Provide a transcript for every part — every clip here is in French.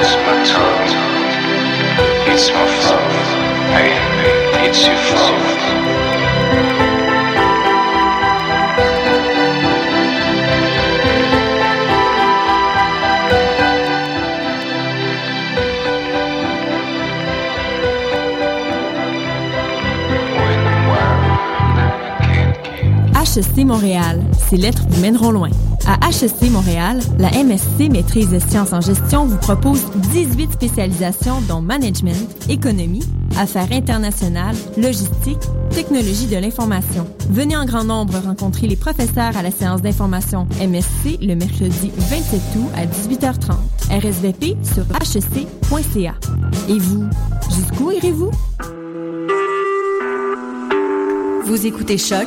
it's my tongue. It's my fault. Hey, it's your fault. HEC Montréal, ces lettres vous mèneront loin. À HEC Montréal, la MSC Maîtrise des sciences en gestion vous propose 18 spécialisations dont management, économie, affaires internationales, logistique, technologie de l'information. Venez en grand nombre rencontrer les professeurs à la séance d'information MSC le mercredi 27 août à 18h30. RSVP sur hec.ca. Et vous, jusqu'où irez-vous? Vous écoutez Choc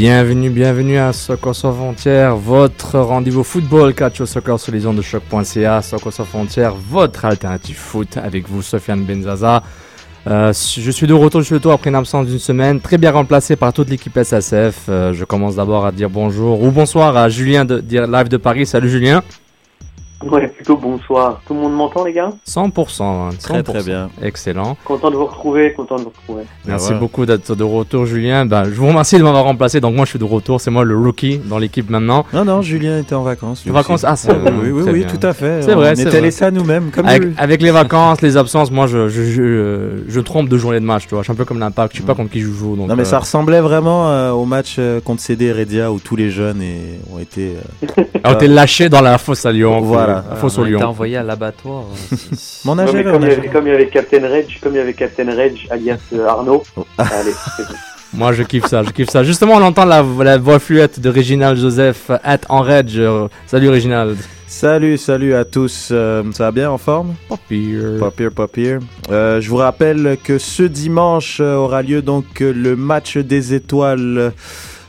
Bienvenue, bienvenue à Soccer sans frontières, votre rendez-vous football, catch au soccer sur les ondes de choc.ca, Soccer sans frontières, votre alternative foot avec vous, Sofiane Benzaza. Euh, je suis de retour chez toi après une absence d'une semaine, très bien remplacé par toute l'équipe SSF. Euh, je commence d'abord à dire bonjour ou bonsoir à Julien de dire live de Paris. Salut Julien. Ouais, plutôt bonsoir. Tout le monde m'entend, les gars? 100%, hein, 100%. Très, très bien. Excellent. Content de vous retrouver, content de vous retrouver. Merci Ouais. beaucoup d'être de retour, Julien. Ben, je vous remercie de m'avoir remplacé. Donc, moi, je suis de retour. C'est moi le rookie dans l'équipe maintenant. Non, non, Julien était en vacances. Les vacances, ah, c'est Oui, oui, oui, oui, bien. tout à fait. C'est vrai, On c'est était vrai. laissés à nous-mêmes. Comme Avec, avec les vacances, les absences, moi, je, je, je, euh, je trompe de journée de match. Tu vois, je suis un peu comme l'impact. Je sais pas contre qui je joue. Donc, Non, mais euh, ça ressemblait vraiment euh, au match euh, contre CD Heredia où tous les jeunes et- ont été. euh, a été lâché dans la fosse à Lyon. Voilà. La fosse on au a été Lyon. envoyé à l'abattoir. euh, Mon âge comme, il y avait, comme il y avait Captain Reg, comme il y avait Captain Reg, alias euh, Arnaud. Oh. Allez, c'est tout. Moi, je kiffe ça. Je kiffe ça. Justement, on entend la, la voix fluette de Réginald Joseph at en Reg. Euh, Salut, Réginald. Salut, salut à tous. euh, ça va bien en forme? Papier. Pas pire, pas pire. Euh, je vous rappelle que ce dimanche euh, aura lieu donc euh, le match des étoiles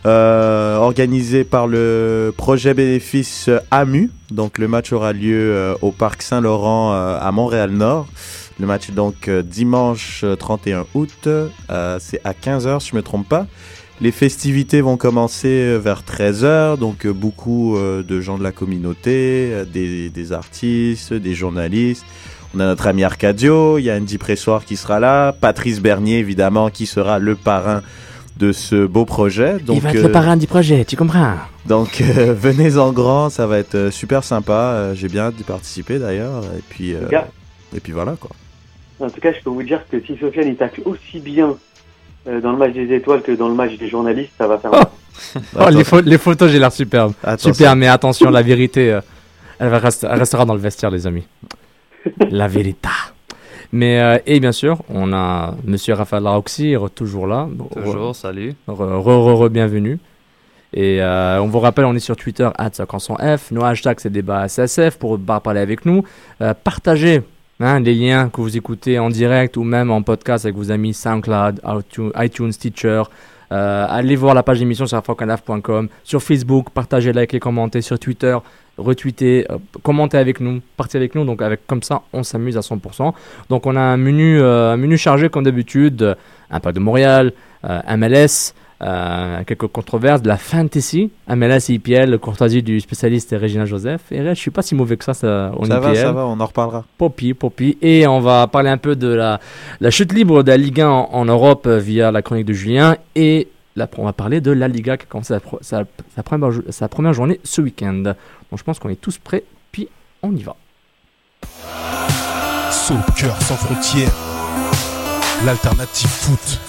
euh, organisé par le projet bénéfice AMU. Donc le match aura lieu euh, au Parc Saint-Laurent euh, à Montréal-Nord. Le match donc euh, dimanche euh, 31 août. C'est à 15h si je me trompe pas. Les festivités vont commencer vers 13h, donc beaucoup de gens de la communauté, des, des artistes, des journalistes. On a notre ami Arcadio, il y a Andy Pressoir qui sera là, Patrice Bernier évidemment qui sera le parrain de ce beau projet. Donc, Il va être euh, le parrain du projet, tu comprends donc euh, venez en grand, ça va être euh, super sympa. Euh, J'ai bien hâte d'y participer d'ailleurs. Et puis, euh, et puis voilà quoi. en tout cas, je peux vous dire que si Sofiane il tacle aussi bien euh, dans le match des étoiles que dans le match des journalistes, ça va faire mal. Oh, les, pho- les photos, j'ai l'air superbe. Attention. Super, mais attention, la vérité, euh, elle, va reste- elle restera dans le vestiaire, les amis. La vérité. Mais, euh, et bien sûr, on a Monsieur Raphaël re- toujours là. Toujours, salut. Re, re, re, re, bienvenue. Et euh, on vous rappelle, on est sur Twitter, F. Nos hashtags, c'est débat SSF pour bah, parler avec nous. Euh, partagez hein, les liens que vous écoutez en direct ou même en podcast avec vos amis SoundCloud, iTunes, Teacher. Allez voir la page d'émission sur afrocanaf.com, sur Facebook, partagez, likez, commentez, sur Twitter, retweetez, euh, commentez avec nous, partez avec nous. Donc avec comme ça, on s'amuse à 100%. Donc on a un menu, euh, un menu chargé comme d'habitude, euh, Impact de Montréal, euh, MLS, quelques controverses, de la fantasy, MLS et IPL, courtoisie du spécialiste Régina Joseph. Et là, je suis pas si mauvais que ça, ça en Ça va, ça va, on en reparlera. Poppy, Poppy. Et on va parler un peu de la, la chute libre de la Ligue 1 en, en Europe via la chronique de Julien. Et là, on va parler de la Liga qui a commencé sa, première journée ce week-end. Donc je pense qu'on est tous prêts, puis on y va. Soccer sans frontières, l'alternative foot.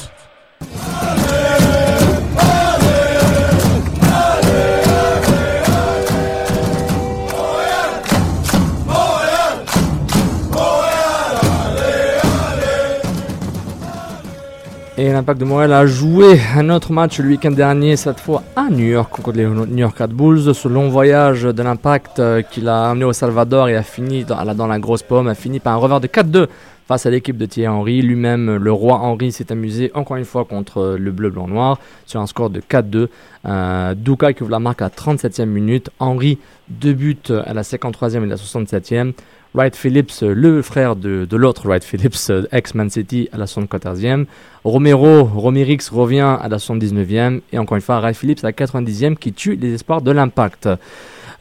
Et l'Impact de Montréal a joué un autre match le week-end dernier, cette fois à New York, contre les New York Red Bulls. Ce long voyage de l'Impact euh, qu'il a amené au Salvador et a fini dans, dans la grosse pomme, a fini par un revers de 4-2 face à l'équipe de Thierry Henry. Lui-même, le roi Henry, s'est amusé encore une fois contre le bleu, blanc, noir sur un score de 4-2. Euh, Douka qui ouvre la marque à 37e minute. Henry, deux buts à la 53e et la 67e. Wright Phillips, le frère de, de l'autre Wright Phillips, euh, ex-Man City, à la 74e. Romero, Romerix revient à la 79e. Et encore une fois, Wright Phillips à la 90e qui tue les espoirs de l'impact.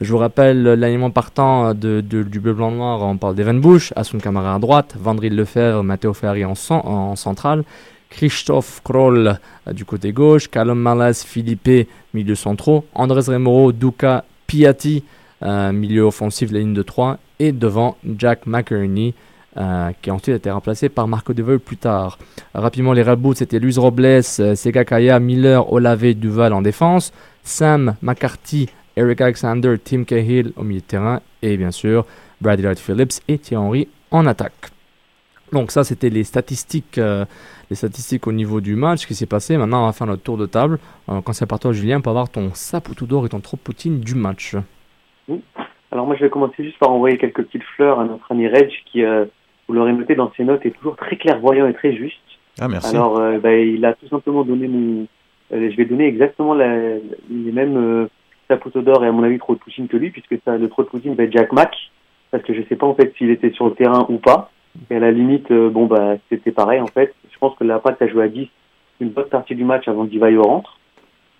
Je vous rappelle l'aliment partant de, du bleu blanc noir. On parle d'Evan Bush, Asun Kamara à droite, Vandril Lefebvre, Matteo Ferrari en, en centrale, Christophe Kroll euh, du côté gauche, Callum Malas, Philippe, milieu centraux, Andrés Remoro, Duca, Piatti, milieu offensif de la ligne de 3, et devant Jack McInerney, euh, qui a ensuite été remplacé par Marco Deveux plus tard. Rapidement, les reboots, c'était Luis Robles, euh, Sega Kaya, Miller, Olave, Duval en défense, Sam McCarthy, Eric Alexander, Tim Cahill au milieu de terrain, et bien sûr, Bradley Wright Phillips et Thierry Henry en attaque. Donc ça, c'était les statistiques, euh, les statistiques au niveau du match qui s'est passé. Maintenant, on va faire notre tour de table. Euh, quand c'est par toi, Julien, pour avoir ton sapotou d'or et ton trop poutine du match. Alors moi, je vais commencer juste par envoyer quelques petites fleurs à notre ami Reg qui, euh, vous l'aurez noté dans ses notes, est toujours très clairvoyant et très juste. Ah, merci. Alors, euh, bah, il a tout simplement donné mon... euh, je vais donner exactement la, les mêmes sapoteaux d'or et à mon avis trop de poutine que lui, puisque ça, le trop de poutine va être Jack Mack, parce que je sais pas en fait s'il était sur le terrain ou pas. Et à la limite, bon bah c'était pareil en fait. Je pense que l'impact a joué à 10 une bonne partie du match avant que Divayo rentre.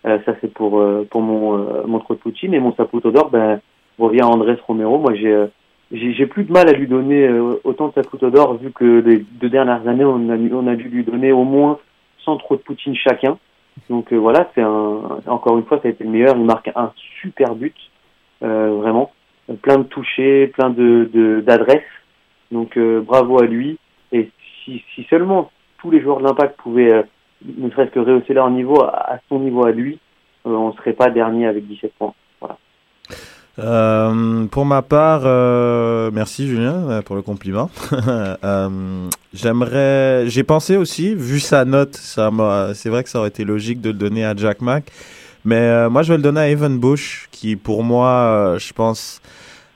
Euh, ça c'est pour euh, pour mon euh, mon trop de poutine et mon sapoteau d'or ben revient Andrés Romero. Moi j'ai euh, j'ai j'ai plus de mal à lui donner euh, autant de sapoteau d'or vu que les deux dernières années on a on a dû lui donner au moins 100 trop de poutine chacun. Donc euh, voilà, c'est un encore une fois ça a été le meilleur. Il marque un super but, vraiment, plein de touchés, plein de d'adresses. Donc bravo à lui. Et si, si seulement tous les joueurs de l'Impact pouvaient ne serait-ce que rehausser leur niveau à, à son niveau à lui, on serait pas dernier avec 17 points. Euh, pour ma part, euh, merci Julien euh, pour le compliment. Euh, J'aimerais, j'ai pensé aussi, vu sa note, ça c'est vrai que ça aurait été logique de le donner à Jack Mack, mais moi je vais le donner à Evan Bush, qui pour moi, je pense,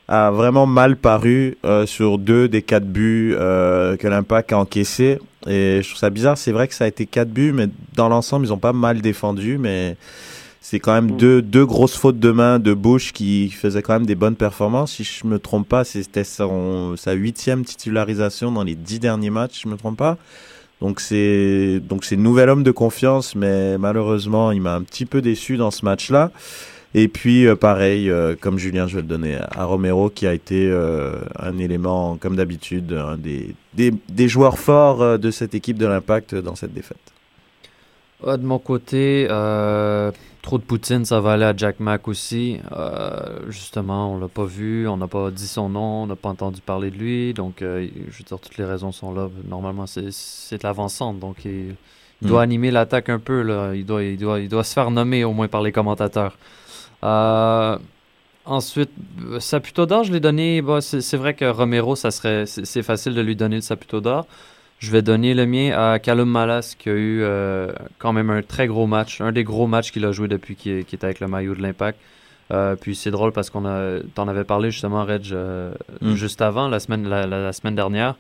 a vraiment mal paru sur deux des quatre buts que l'Impact a encaissés. Et je trouve ça bizarre, c'est vrai que ça a été quatre buts, mais dans l'ensemble ils ont pas mal défendu, mais c'est quand même Mm. deux, deux grosses fautes de main de Bush qui faisait quand même des bonnes performances. Si je me trompe pas, c'était son, sa huitième titularisation dans les dix derniers matchs, si je me trompe pas. Donc c'est donc c'est nouvel homme de confiance, mais malheureusement il m'a un petit peu déçu dans ce match-là. Et puis euh, pareil, euh, comme Julien, je vais le donner à, Romero qui a été euh, un élément, comme d'habitude, un des, des, des joueurs forts de cette équipe de l'Impact dans cette défaite. De mon côté, euh, trop de Poutine, ça va aller à Jack Mack aussi. Euh, justement, on l'a pas vu, on n'a pas dit son nom, on n'a pas entendu parler de lui. Donc, euh, je veux dire, toutes les raisons sont là. Normalement, c'est de l'avancante. Donc, il, il doit Mm. animer l'attaque un peu. Là. Il, doit, il, doit, il doit se faire nommer au moins par les commentateurs. Euh, ensuite, Saputo d'or, je l'ai donné. bah, c'est vrai que Romero, ça serait, c'est c'est facile de lui donner le Saputo d'or. Je vais donner le mien à Callum Malas qui a eu euh, quand même un très gros match, un des gros matchs qu'il a joué depuis qu'il qu'il était avec le maillot de l'Impact. Euh, puis c'est drôle parce qu'on a, t'en avais parlé justement, Reg, euh, Mm. juste avant, la semaine, la, la- la semaine dernière.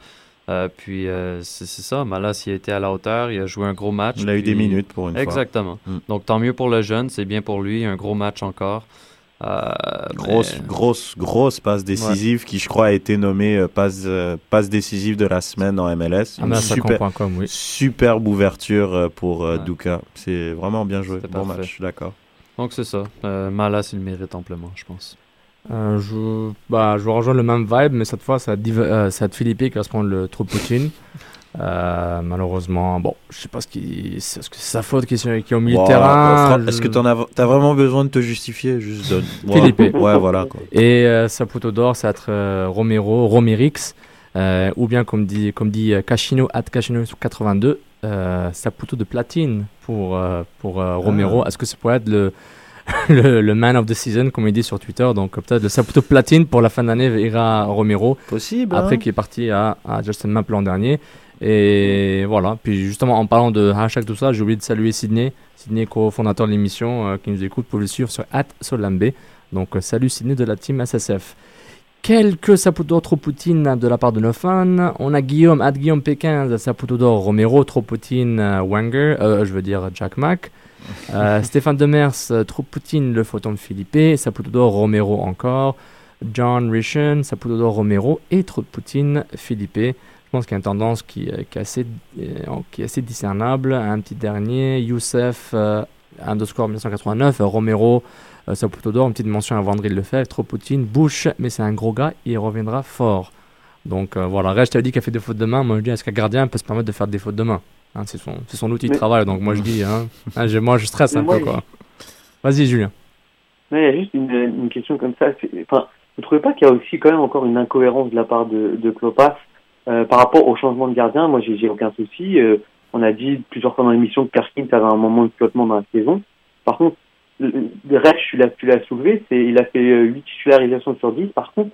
Puis c'est ça, Malas il a été à la hauteur, il a joué un gros match. Il a eu des minutes pour une fois. Exactement. Mm. Donc tant mieux pour le jeune, c'est bien pour lui, un gros match encore. Euh, Grosse, mais- grosse, grosse passe décisive qui, je crois, a été nommée euh, passe, euh, passe décisive de la semaine en MLS. Ah, super, oui. superbe ouverture pour Ouais. Duka. C'est vraiment bien joué. Bon parfait. match, d'accord. Donc c'est ça. Euh, Malas il le mérite amplement, je pense. Euh, je, bah, je rejoindre le même vibe, mais cette fois, c'est à, Div- euh, Philippe qui va se prendre le trop Poutine. Euh, malheureusement, bon, je sais pas ce qui, c'est ce que c'est sa faute qui qui est au milieu Wow, de terrain. Est-ce que tu as, t'as vraiment besoin de te justifier Juste donne. Philippe. Ouais, voilà. Quoi. Et euh, sa poteau d'or, c'est être euh, Romero, Romerix, euh, ou bien comme dit, comme dit Cachino, at Cachino 82, euh, sa poteau de platine pour, pour Romero. Est-ce que ça pourrait être le, le, le man of the season, comme il dit sur Twitter? Donc peut-être le Saputo platine pour la fin d'année ira Romero. Possible. Après hein. qui est parti à, à Justin Mapp l'an dernier. Et voilà. Puis justement, en parlant de hashtag tout ça, j'ai oublié de saluer Sydney, Sydney co-fondateur de l'émission euh, qui nous écoute. Pouvez le suivre sur @solambe. Donc euh, salut Sydney de la team SSF. Quelques saputo trop Poutine de la part de nos fans. On a Guillaume, at Guillaume Pékin, saputo d'or Romero, trop Poutine, euh, Wanger, euh, je veux dire Jack Mack. Stéphane Demers, trop Poutine, le photon de Philippe, saputo d'or Romero encore. John Rischen, saputo d'or Romero et trop Poutine, Philippe. Pense qu'il y a une tendance qui, euh, qui est, assez, euh, qui est assez discernable. Un petit dernier, Youssef, euh, underscore 1989, euh, Romero, euh, Saputo d'or, une petite mention à Vendry Lefebvre, trop Poutine, Bush, mais c'est un gros gars, il reviendra fort. Donc euh, voilà, Reg, t'as dit qu'il a fait des fautes de main. Moi je dis, est-ce qu'un gardien peut se permettre de faire des fautes de main? Hein, C'est son, c'est son outil de Mais- travail, donc moi je dis, hein, hein, je- moi je stresse un moi, peu quoi. Vas-y Julien. Non, il y a juste une, une question comme ça. Enfin, vous trouvez pas qu'il y a aussi quand même encore une incohérence de la part de, de Klopas euh, par rapport au changement de gardien Moi, j'ai aucun souci. Euh, on a dit plusieurs fois dans l'émission que Perkins avait un moment de flottement dans la saison. Par contre, le, reste, tu l'as soulevé, c'est il a fait euh, 8 titularisations sur 10. Par contre,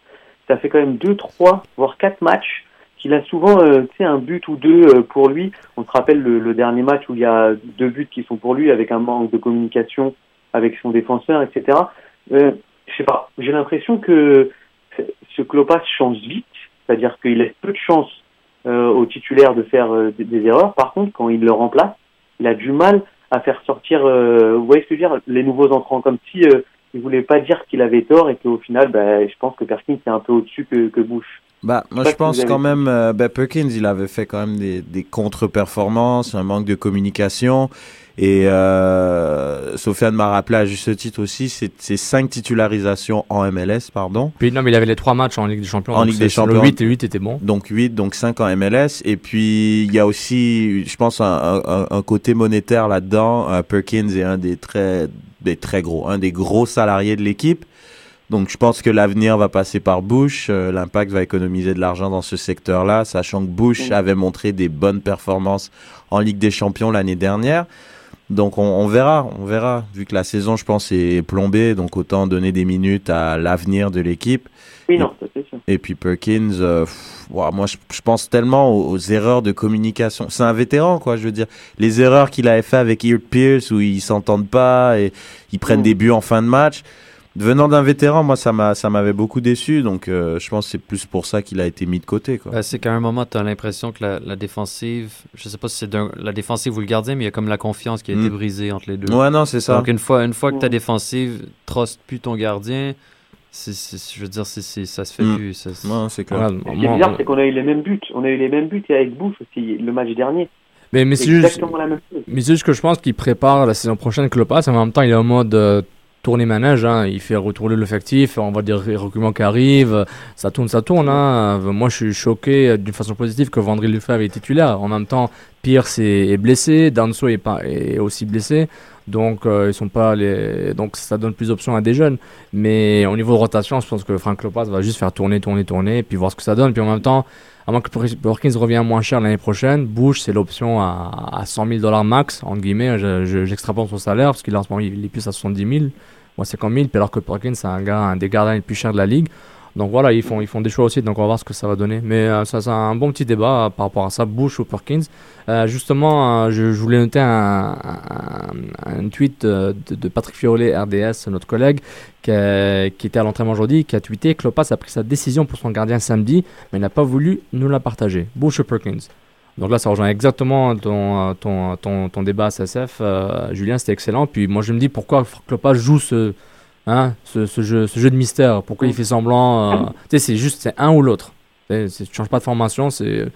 ça fait quand même 2, 3, voire 4 matchs qu'il a souvent euh, un but ou deux euh, pour lui. On se rappelle le, le dernier match où il y a deux buts qui sont pour lui avec un manque de communication avec son défenseur, etc. Euh, je sais pas, j'ai l'impression que ce Klopas change vite, c'est-à-dire qu'il laisse peu de chance euh, aux titulaires de faire euh, des, des erreurs. Par contre, quand il le remplace, il a du mal à faire sortir, euh, vous voyez ce que je veux dire, les nouveaux entrants, comme si euh, il voulait pas dire qu'il avait tort et qu'au final, bah, je pense que Perkins est un peu au-dessus que, que Bush. Bah, moi, je pense quand même, euh, ben, Perkins, il avait fait quand même des, des contre-performances, un manque de communication. Et euh, Sofiane m'a rappelé à juste titre aussi, c'est c'est cinq titularisations en MLS, pardon. Puis non, mais il avait les trois matchs en Ligue des Champions. En donc Ligue des Champions. Le 8 et 8 était bon. Donc 8, donc 5 en MLS. Et puis, il y a aussi, je pense, un, un- un côté monétaire là-dedans. Euh, Perkins est un des très, des très gros, un des gros salariés de l'équipe. Donc, je pense que l'avenir va passer par Bush. Euh, L'Impact va économiser de l'argent dans ce secteur-là, sachant que Bush avait montré des bonnes performances en Ligue des Champions l'année dernière. Donc, on, on verra, on verra. Vu que la saison, je pense, est plombée, donc autant donner des minutes à l'avenir de l'équipe. Oui, non, c'est sûr. Et puis Perkins, euh, pff, moi je, je pense tellement aux, aux erreurs de communication. C'est un vétéran, quoi, je veux dire. Les erreurs qu'il avait fait avec Ear Pierce où ils s'entendent pas et ils prennent Mm. des buts en fin de match. Venant d'un vétéran, moi ça m'a ça m'avait beaucoup déçu, donc euh, je pense que c'est plus pour ça qu'il a été mis de côté, quoi. Ben, c'est qu'à un moment, tu as l'impression que la, la défensive, je sais pas si c'est la défensive ou le gardien, mais il y a comme la confiance qui a été Mm. brisée entre les deux. Ouais, non, c'est ça. Donc une fois, une fois que ta défensive truste plus ton gardien, je veux dire, c'est, c'est- ça se fait Mm. plus. ça Ouais, c'est clair. Ce qui est moi- bizarre, c'est qu'on a eu les mêmes buts. On a eu les mêmes buts et avec Bush aussi, le match dernier. mais mais C'est c'est juste, exactement la même chose. mais c'est juste que je pense qu'il prépare la saison prochaine Klopas. En même temps, il est en mode euh, tourner manège. hein. Il fait retourner l'effectif. On va dire les qui arrivent. Ça tourne, ça tourne. hein. Moi, je suis choqué d'une façon positive que Vendry Lefebvre est titulaire. En même temps, Pierce est, est blessé. Danso est, pas, est aussi blessé. Donc, euh, ils sont pas les... Donc, ça donne plus d'options à des jeunes. Mais au niveau de rotation, je pense que Frank Lopez va juste faire tourner, tourner, tourner, puis voir ce que ça donne. Puis en même temps, à moins que Perkins revienne moins cher l'année prochaine, Bush, c'est l'option à, à 100 000 dollars max, entre guillemets. Je- je- J'extrapole son salaire, parce qu'il est plus à 70 000, ou à 50 000, puis alors que Perkins, c'est un gars, un des gardiens les plus chers de la ligue. Donc voilà, ils font, ils font des choix aussi, donc on va voir ce que ça va donner. Mais euh, ça, c'est un bon petit débat euh, par rapport à ça, Bush ou Perkins. Euh, justement, je, voulais noter un, tweet de, Patrick Fiolet, RDS, notre collègue, qui, était à l'entraînement aujourd'hui, qui a tweeté Klopas a pris sa décision pour son gardien samedi, mais n'a pas voulu nous la partager. Bush ou Perkins? Donc là, ça rejoint exactement ton, ton, ton, ton débat SSF. euh, Julien, c'était excellent. Puis moi, je me dis pourquoi Klopas joue ce, hein, ce, ce jeu, ce jeu de mystère. Pourquoi il fait semblant euh, Tu sais, c'est juste c'est un ou l'autre. Tu changes pas de formation. C'est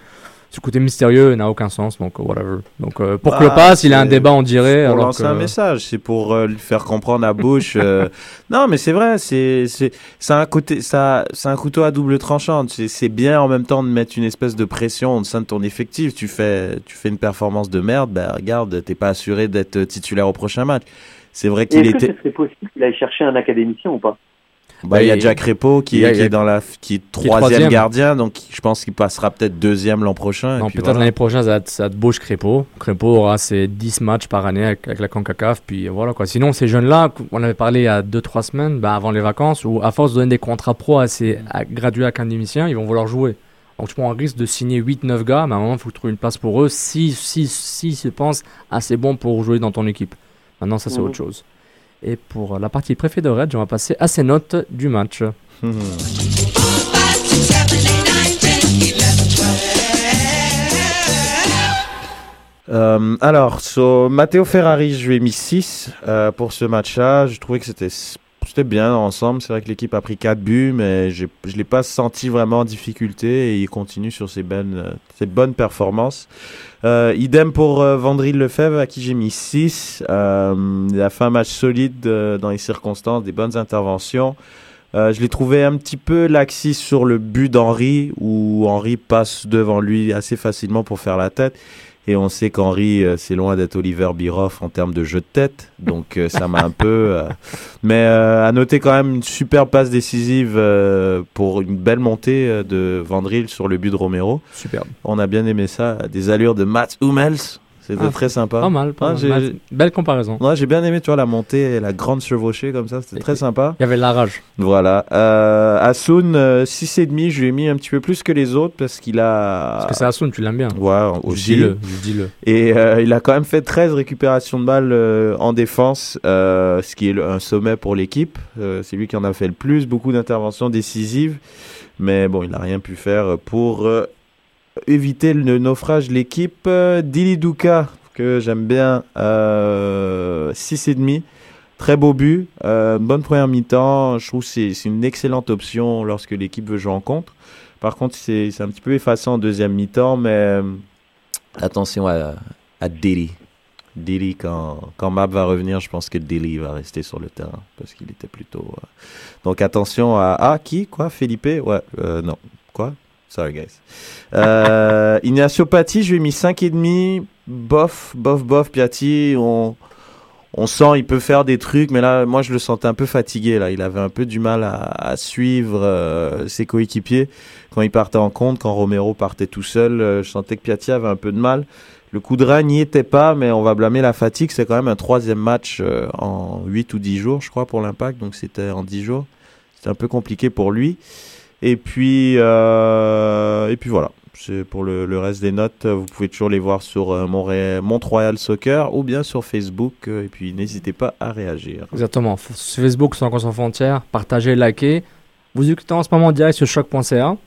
ce côté mystérieux n'a aucun sens. Donc, euh, whatever. Donc, euh, pour Bah, Klopas, il a un débat, on dirait. pour lancer que- un message, c'est pour euh, lui faire comprendre à Bush. euh, non, mais c'est vrai, c'est un côté, ça, c'est un couteau à double tranchant. C'est bien en même temps de mettre une espèce de pression au sein de ton effectif. Tu fais tu fais une performance de merde, ben regarde, t'es pas assuré d'être titulaire au prochain match. C'est vrai qu'il est-ce que était. ce serait possible qu'il aille chercher un académicien ou pas Bah, il y a Jack Repo qui, a- est, qui dans la qui est troisième, troisième. gardien, donc je pense qu'il passera peut-être deuxième l'an prochain. Non, peut-être voilà. l'année prochaine, ça être Bush Crépeau. Crépeau aura ses 10 matchs par année avec, avec la CONCACAF. Puis voilà quoi. Sinon, ces jeunes-là, on avait parlé il y a 2-3 semaines, bah, avant les vacances, où à force de donner des contrats pro à ces à, gradués académiciens, ils vont vouloir jouer. Donc tu prends un risque de signer 8-9 gars, mais à un moment, il faut trouver une place pour eux si, si, si se pensent assez bons pour jouer dans ton équipe. Maintenant, ça c'est Mhm. autre chose. Et pour la partie préférée de Red, on va passer à ses notes du match. Mhm. Euh, alors, sur Matteo Ferrari, je lui ai mis 6 euh, pour ce match-là. Je trouvais que c'était c'était bien ensemble. C'est vrai que l'équipe a pris 4 buts, mais je ne l'ai pas senti vraiment en difficulté et il continue sur ses bonnes, ses bonnes performances. Euh, idem pour euh, Lefebvre, à qui j'ai mis 6. Euh, il a fait un match solide euh, dans les circonstances, des bonnes interventions. Euh, je l'ai trouvé un petit peu laxiste sur le but d'Henri, où Henri passe devant lui assez facilement pour faire la tête. Et on sait qu'Henri, euh, c'est loin d'être Oliver Biroff en termes de jeu de tête. Donc euh, ça m'a un peu... euh, Mais à noter quand même une super passe décisive pour une belle montée de Vandril sur le but de Romero. Superbe. On a bien aimé ça. Des allures de Mats Hummels. C'était Ah, très sympa. Pas mal, pas Ah, mal. Belle comparaison. Ouais, j'ai bien aimé, tu vois, la montée et la grande chevauchée comme ça. C'était très sympa. Il y avait de la rage. Voilà. Euh, Asun, euh, 6,5, je lui ai mis un petit peu plus que les autres parce qu'il a. Parce que c'est Asun, tu l'aimes bien. Ouais, Je aussi. Dis-le, je dis-le. Et euh, il a quand même fait 13 récupérations de balles euh, en défense, euh, ce qui est le- un sommet pour l'équipe. Euh, c'est lui qui en a fait le plus, beaucoup d'interventions décisives. Mais bon, il n'a rien pu faire pour euh, éviter le naufrage l'équipe. Dili Duka, que j'aime bien, euh, 6,5. Très beau but, euh, bonne première mi-temps. Je trouve que c'est une excellente option lorsque l'équipe veut jouer en contre. Par contre, c'est un petit peu effacé en deuxième mi-temps, mais euh, attention à, à Dili. Dili, quand, quand Map va revenir, je pense que Dili va rester sur le terrain parce qu'il était plutôt. euh, Donc attention à. Ah, qui? Quoi? Felipe? Ouais, non. Quoi? Sorry, guys. Euh, Ignacio Patti, je lui ai mis 5,5. Bof, bof, bof. Piatti, on, on sent il peut faire des trucs, mais là, moi, je le sentais un peu fatigué. Là. Il avait un peu du mal à, suivre euh, ses coéquipiers quand il partait en compte, quand Romero partait tout seul. euh, je sentais que Piatti avait un peu de mal. Le coup de rein n'y était pas, mais on va blâmer la fatigue. C'est quand même un troisième match euh, en 8 ou 10 jours, je crois, pour l'impact. Donc c'était en 10 jours. C'était un peu compliqué pour lui. Et puis, euh, et puis voilà. Pour le, reste des notes. Vous pouvez toujours les voir sur euh, Mont-Royal Soccer ou bien sur Facebook. Et puis n'hésitez pas à réagir. Exactement. Sur Facebook, Encore sans frontières, partagez, likez. Vous écoutez en ce moment en direct sur choc.ca.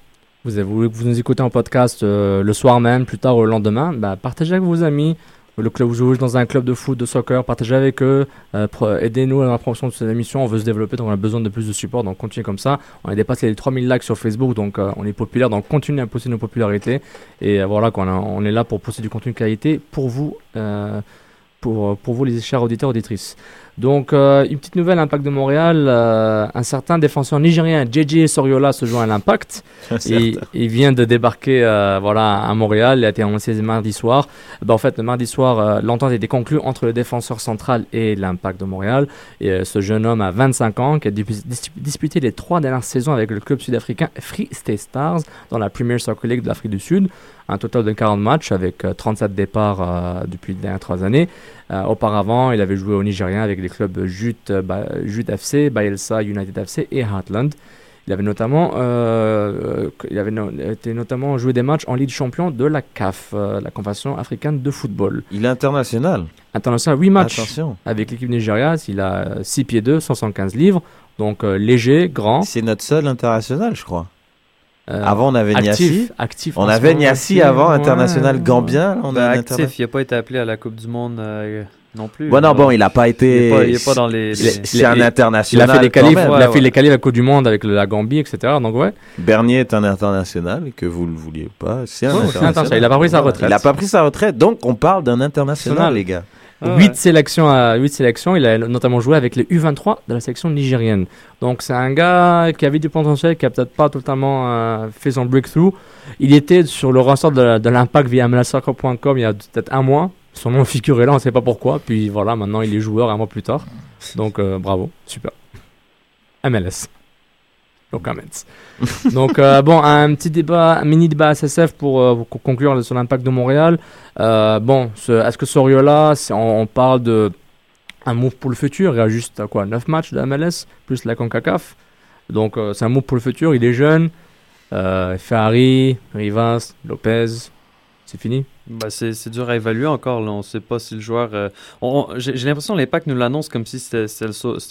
Vous, avez- vous, vous nous écoutez en podcast euh, le soir même, plus tard ou le lendemain. Bah, partagez avec vos amis. Le club, vous jouez dans un club de foot, de soccer, partagez avec eux. euh, Aidez-nous dans la promotion de cette émission. On veut se développer, donc on a besoin de plus de support. Donc continuez comme ça. On a dépassé les 3000 likes sur Facebook, donc euh, on est populaire. Donc continuez à pousser nos popularités. Et euh, voilà, quoi, on, est là pour pousser du contenu de qualité pour vous. pour, pour vous les chers auditeurs auditrices. Donc euh, une petite nouvelle Impact de Montréal, euh, un certain défenseur nigérien JJ Soriola se joint à l'Impact. Et il vient de débarquer euh, voilà, à Montréal, il a été annoncé mardi soir. Ben, en fait, le mardi soir, l'entente a été conclue entre le défenseur central et l'Impact de Montréal. Et ce jeune homme a 25 ans, qui a dis- dis- disputé les trois dernières saisons avec le club sud-africain Free State Stars dans la Premier Soccer League de l'Afrique du Sud. Un total de 40 matchs avec euh, 37 départs euh, depuis les dernières trois années. Euh, auparavant, il avait joué au Nigérien avec les clubs Jute, euh, Ba- Jute FC, Bayelsa United FC et Heartland. Il avait notamment, euh, euh, il avait no- été notamment joué des matchs en Ligue champion de la CAF, euh, la Confédération africaine de football. Il est international. International, 8 matchs Attention. avec l'équipe nigériane. Il a 6 pieds 2, 175 livres. Donc euh, léger, grand. C'est notre seul international, je crois. Euh, Avant, on avait actif, Niassi. actif On avait Niassi avant, Ouais, international ouais. gambien. là, On a un actif, il n'a pas été appelé à la Coupe du Monde euh, non plus. Bon, non, bon, il n'a pas Il été. n'est pas, il est pas dans les. C'est un il- Il international. a fait les qualifs, même. il a ouais, fait ouais. les qualifs à la Coupe du Monde avec la Gambie, etc. Donc ouais, Bernier est un international, que vous le vouliez pas. C'est un Ouais, international. international. Il a pas pris sa retraite. Il a pas pris sa retraite, donc on parle d'un international, International. les gars. Ah 8 ouais. sélections à 8 sélections, il a notamment joué avec les U23 de la section nigérienne. Donc c'est un gars qui avait du potentiel, qui a peut-être pas totalement euh, fait son breakthrough. Il était sur le ressort de, de l'impact via mlsoccer.com il y a peut-être un mois. Son nom figurait là, on ne sait pas pourquoi. Puis voilà, maintenant il est joueur un mois plus tard. Donc euh, bravo, super. MLS. No comments. Donc euh, bon, un petit débat, un mini débat SSF pour, euh, conclure sur l'impact de Montréal. Euh, bon, ce- est-ce que Soriola, on, on parle de un move pour le futur Il y a juste quoi 9 matchs de MLS plus la CONCACAF. Donc c'est un move pour le futur. Il est jeune. Ferrari, Rivas, Lopez, c'est fini? Ben, c'est c'est dur à évaluer encore. Là. On ne sait pas si le joueur. euh, J'ai l'impression que l'Impact nous l'annonce comme si c'était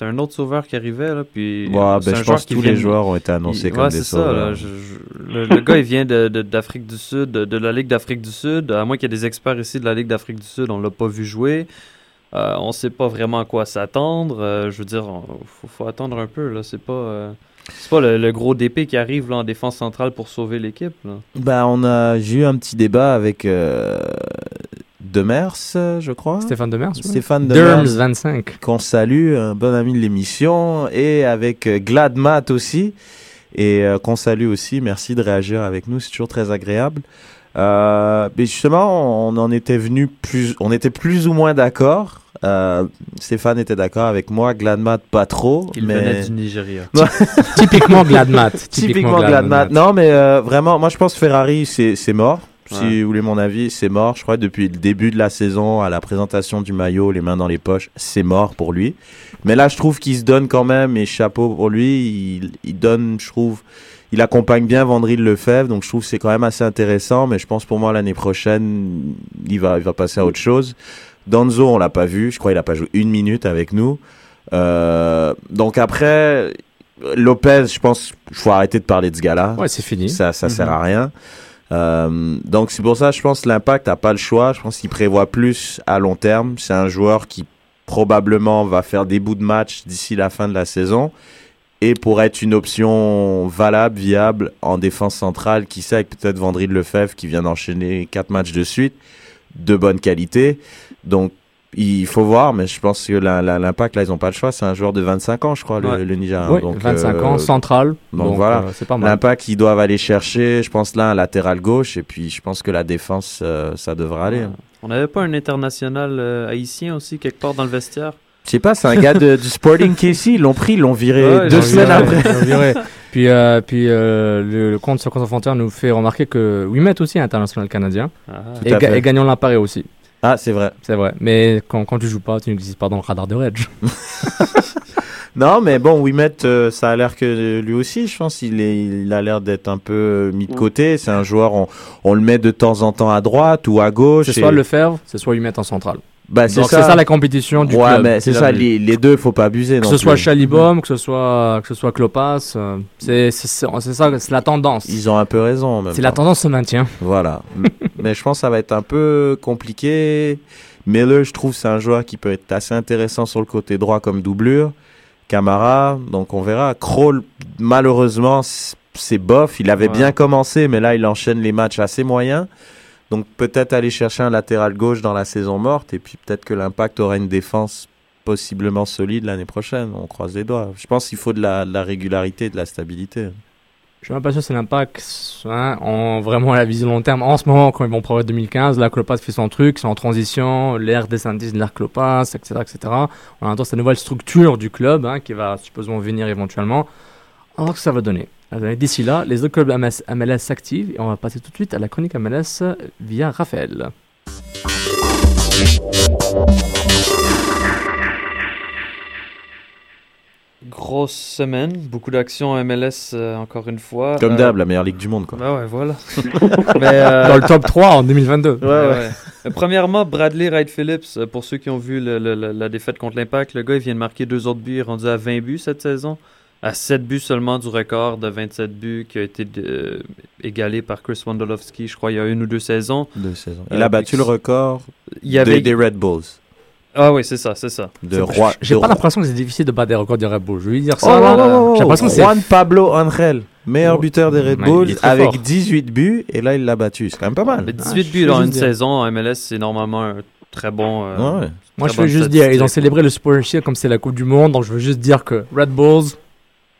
un autre sauveur qui arrivait. Là, puis, Ouais, ben, un je joueur pense que tous vient les joueurs ont été annoncés il- comme ouais, des ça, là. sauveurs. Je- je- le, le gars, il vient de- de- d'Afrique du Sud, de, de la Ligue d'Afrique du Sud. À moins qu'il y ait des experts ici de la Ligue d'Afrique du Sud, on l'a pas vu jouer. Euh, on sait pas vraiment à quoi s'attendre. Euh, je veux dire, on- faut, faut attendre un peu. là. C'est pas, euh, c'est pas le, le gros DP qui arrive là, en défense centrale pour sauver l'équipe. là. Ben, on a, j'ai eu un petit débat avec euh, Demers, je crois. Stéphane Demers. oui. Stéphane Derms Demers, 25. qu'on salue, un bon ami de l'émission, et avec euh, Gladmat aussi, et euh, qu'on salue aussi. Merci de réagir avec nous, c'est toujours très agréable. Euh, mais justement, on en était venu plus, on était plus ou moins d'accord. Euh, Stéphane était d'accord avec moi, Gladmat pas trop, Il mais venait du Nigeria. Typiquement Gladmat. typiquement Gladmat. Non, mais euh, vraiment, moi je pense que Ferrari c'est c'est mort. Si Ouais. vous voulez mon avis, c'est mort. Je crois depuis le début de la saison, à la présentation du maillot, les mains dans les poches, c'est mort pour lui. Mais là, je trouve qu'il se donne quand même, et chapeau pour lui, il, il donne, je trouve, il accompagne bien Vandril Lefebvre, donc je trouve que c'est quand même assez intéressant. Mais je pense pour moi l'année prochaine, il va, il va passer à autre chose. Danzo, on l'a pas vu. Je crois qu'il a pas joué une minute avec nous. Euh, donc après, Lopez, je pense, il faut arrêter de parler de ce gars-là. Ouais, c'est fini. Ça, ça sert Mhm. à rien. Euh, donc c'est pour ça, je pense, que l'impact n'a pas le choix. Je pense qu'il prévoit plus à long terme. C'est un joueur qui probablement va faire des bouts de match d'ici la fin de la saison. Et pour être une option valable, viable en défense centrale, qui sait, avec peut-être Vendry Lefebvre qui vient d'enchaîner quatre matchs de suite, de bonne qualité. Donc il faut voir, mais je pense que l'impact, là, ils n'ont pas le choix. C'est un joueur de 25 ans, je crois, le, Ouais. le Niger. Oui, Donc, 25 euh, ans, central. donc voilà. euh, c'est pas mal. L'impact, ils doivent aller chercher, je pense là, un latéral gauche, et puis je pense que la défense, euh, ça devrait aller. On n'avait pas un international euh, haïtien aussi quelque part dans le vestiaire? Je sais pas, c'est un gars de, du Sporting KC, ils l'ont pris, ils l'ont viré Ouais, deux semaines viré, après. ils l'ont viré. Puis, euh, puis euh, le, le compte sur Compte Frontière nous fait remarquer que Wimet aussi est international canadien. Ah. Et, ga- fait. et Gagnon aussi. Ah, c'est vrai. C'est vrai. Mais quand, quand tu joues pas, tu n'existes pas dans le radar de Reg. Non, mais bon, Wimet, euh, ça a l'air que lui aussi, je pense, il, est, il a l'air d'être un peu euh, mis de côté. C'est un joueur, on, on le met de temps en temps à droite ou à gauche. C'est et- soit Lefebvre, c'est soit Wimet en central. Bah, c'est ça. c'est ça la compétition du ouais, club. mais c'est ça, les, les deux, faut pas abuser. Que ce soit. Chalibom, que ce soit, que ce soit Klopas, euh, c'est c'est- c'est- c'est ça, c'est la tendance. Ils ont un peu raison. Si la tendance se maintient. Voilà. Mais je pense que ça va être un peu compliqué. Miller, je trouve, c'est un joueur qui peut être assez intéressant sur le côté droit comme doublure. Camara, donc on verra. Kroll, malheureusement, c'est bof. Il avait Ouais. bien commencé, mais là, il enchaîne les matchs assez moyens. Donc peut-être aller chercher un latéral gauche dans la saison morte. Et puis peut-être que l'impact aura une défense possiblement solide l'année prochaine. On croise les doigts. Je pense qu'il faut de la, la régularité, de la stabilité. Je suis même pas sûr que c'est l'impact en vraiment la vision long terme. En ce moment, quand ils vont progrès 2015, là, Klopas fait son truc, c'est en transition, l'ère DeSantis de l'ère Klopas, etc., etc. On attend cette nouvelle structure du club hein, qui va supposément venir éventuellement. On va voir ce que ça va donner. Euh, D'ici là, les autres clubs MLS s'activent et on va passer tout de suite à la chronique MLS via Raphaël. Grosse semaine, beaucoup d'actions en MLS euh, encore une fois. Comme Euh, d'hab, la meilleure ligue du monde. Quoi. bah ouais, voilà. Mais, euh, Dans le top 3 en 2022. Ouais, ouais. Euh, Premièrement, Bradley Wright Phillips, euh, pour ceux qui ont vu le- le- le- la défaite contre l'Impact, le gars il vient de marquer deux autres buts, il est rendu à 20 buts cette saison, à 7 buts seulement du record de 27 buts qui a été euh, égalé par Chris Wondolowski, je crois, il y a une ou deux saisons. Deux saisons. Euh, Il a battu le record Il y avait... des, des Red Bulls. Ah oui, c'est ça, c'est ça. De Roi. J'ai pas l'impression que c'est difficile de battre des records de Red Bull. Je vais lui dire ça. oh, là. oh, oh, J'ai l'impression Juan Pablo Angel, meilleur Oh. buteur des Red Bulls, avec fort. 18 buts, et là il l'a battu. C'est quand même pas mal. Mais Ah, 18 je buts dans une dire. saison en MLS, c'est normalement un très bon... euh, Ouais, ouais. Moi, je veux juste dire, ils ont célébré le Super Shield comme c'est la Coupe du Monde, donc je veux juste dire que Red Bulls,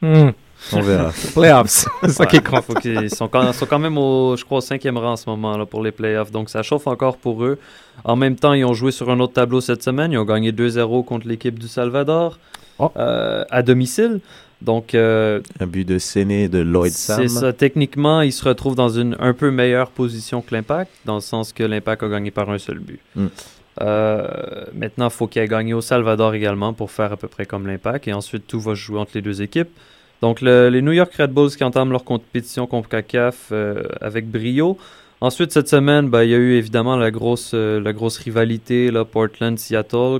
hmm, On verra. playoffs, c'est ça qui compte. faut qu'ils sont quand, sont quand même au, je crois, au cinquième rang en ce moment là, pour les playoffs. Donc ça chauffe encore pour eux. En même temps, ils ont joué sur un autre tableau cette semaine. Ils ont gagné 2-0 contre l'équipe du Salvador Oh. euh, à domicile. Donc euh, Un but de Séné de Lloyd Sam. c'est ça. Techniquement, ils se retrouvent dans une un peu meilleure position que l'Impact, dans le sens que l'Impact a gagné par un seul but. Mm. Euh, maintenant, il faut qu'il ait gagné au Salvador également pour faire à peu près comme l'Impact. Et ensuite, tout va se jouer entre les deux équipes. Donc, le- les New York Red Bulls qui entament leur compétition contre CACAF avec brio. Ensuite, cette semaine, ben, il y a eu évidemment la grosse, euh, la grosse rivalité Portland-Seattle.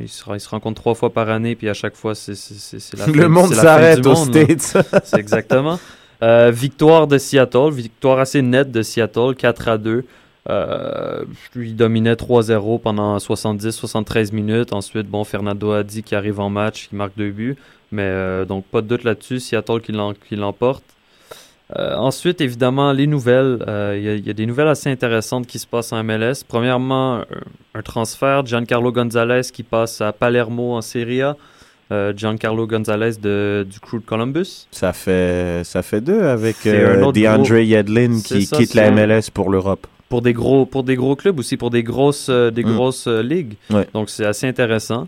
Ils, se, ils se rencontrent trois fois par année, puis à chaque fois, c'est la fin- Le monde s'arrête aux. States. C'est exactement. Euh, victoire de Seattle, victoire assez nette de Seattle, 4 à 2. Euh, il dominait 3-0 pendant 70-73 minutes. Ensuite, bon, Fernando a dit qu'il arrive en match, qu'il marque deux buts. Mais euh, donc, pas de doute là-dessus. Seattle qui l'em- qui l'emporte. Euh, ensuite, évidemment, les nouvelles. Euh, Il y, a- il y a des nouvelles assez intéressantes qui se passent en MLS. Premièrement, un, transfert. Giancarlo Gonzalez qui passe à Palermo en Serie A. Giancarlo Gonzalez de, du Crew de Columbus. Ça fait, ça fait deux avec DeAndre Yedlin qui ça, quitte la MLS pour l'Europe. Pour des gros pour des gros clubs aussi pour des grosses euh, des Mm. grosses euh, ligues Ouais. donc c'est assez intéressant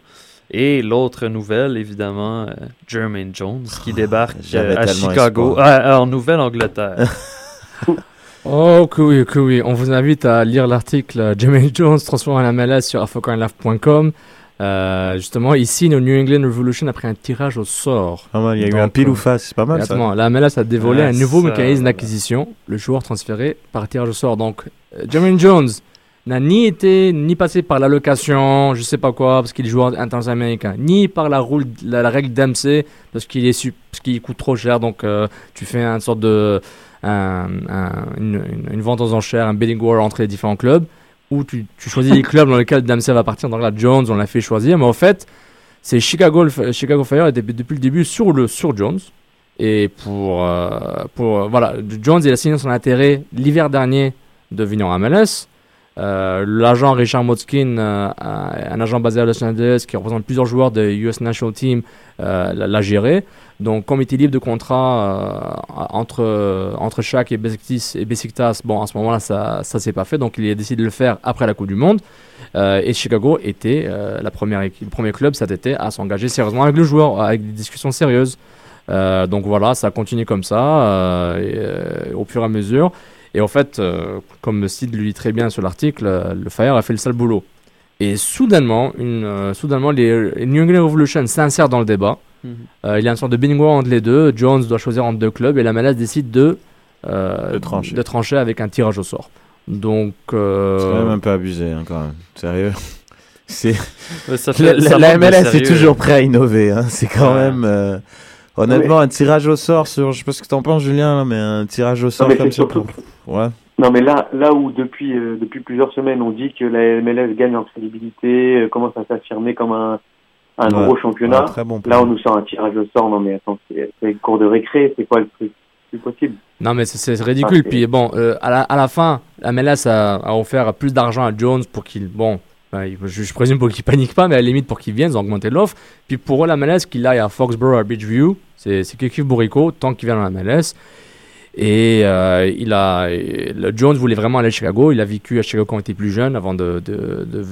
et l'autre nouvelle évidemment euh, Jermaine Jones qui débarque j'avais euh, à Chicago en Nouvelle-Angleterre Oh, que oui, que oui. On vous invite à lire l'article Jermaine Jones transformé en MLS sur afocanlife.com. Euh, justement, ici, nos New England Revolution après un tirage au sort. Pas mal, il y a eu un pile euh, ou face, c'est pas mal ça. Exactement. La MLS a dévoilé Ouais, un nouveau ça, mécanisme d'acquisition, le joueur transféré par tirage au sort. Donc, euh, Jermaine Jones n'a ni été ni passé par l'allocation, je sais pas quoi, parce qu'il joueur international américain, ni par la, roule, la, la règle d'AMC, parce qu'il est su- parce qu'il coûte trop cher. Donc, euh, tu fais une sorte de un- un- une, une- une vente aux enchères, un bidding war entre les différents clubs, où tu, tu choisis les clubs dans lesquels Dempsey va partir. Donc là, Jones, on l'a fait choisir, mais en fait, c'est Chicago, Chicago Fire était depuis le début sur le sur Jones. Et pour, euh, pour euh, voilà, Jones, il a signé son intérêt l'hiver dernier de venir en MLS. Euh, L'agent Richard Motzkin, euh, un agent basé à Los Angeles qui représente plusieurs joueurs de US National Team, euh, l'a- géré. Donc, comme il était libre de contrat entre, entre Shaq et Besiktas, et Besiktas, bon, à ce moment-là, ça ne s'est pas fait. Donc, il a décidé de le faire après la Coupe du Monde. Et Chicago était la première équipe, le premier club cet été à s'engager sérieusement avec le joueur, avec des discussions sérieuses. Donc voilà, ça a continué comme ça au fur et à mesure. Et en fait, euh, comme Sid le dit très bien sur l'article, euh, le Fire a fait le sale boulot. Et soudainement, une, euh, soudainement les, les New England Revolution s'insèrent dans le débat. Mhm. Euh, il y a une sorte de bingo entre les deux. Jones doit choisir entre deux clubs et la MLS décide de, euh, De trancher. de trancher avec un tirage au sort. Donc, euh, C'est quand même un peu abusé, hein, quand même. Sérieux. C'est la, MLS est toujours prêt à innover. Hein. C'est quand Ouais. même. euh, honnêtement, un tirage au sort sur. Je sais pas ce que t'en penses, Julien, mais un tirage au sort comme ça. surtout- pour- Ouais. Non, mais là, là où depuis, euh, depuis plusieurs semaines, on dit que la MLS gagne en crédibilité, euh, commence à s'affirmer comme un, un Ouais. gros championnat. Ouais, très bon là, on nous sort un tirage au sort. Non, mais attends, c'est cours de récré, c'est quoi le truc? C'est possible. Non, mais c'est- ridicule. Ah, Puis bon, euh, à, la, à la fin, la MLS a, a offert plus d'argent à Jones pour qu'il. Bon, je, je présume pour qu'il panique pas, mais à la limite pour qu'il vienne, ils ont augmenté l'offre. Puis pour eux, la MLS, qu'il aille à Foxborough, à Beachview, c'est Kiki Bourrico, tant qu'il vient dans la MLS. Et euh, il a, le Jones voulait vraiment aller à Chicago. Il a vécu à Chicago quand il était plus jeune, avant de. de, de,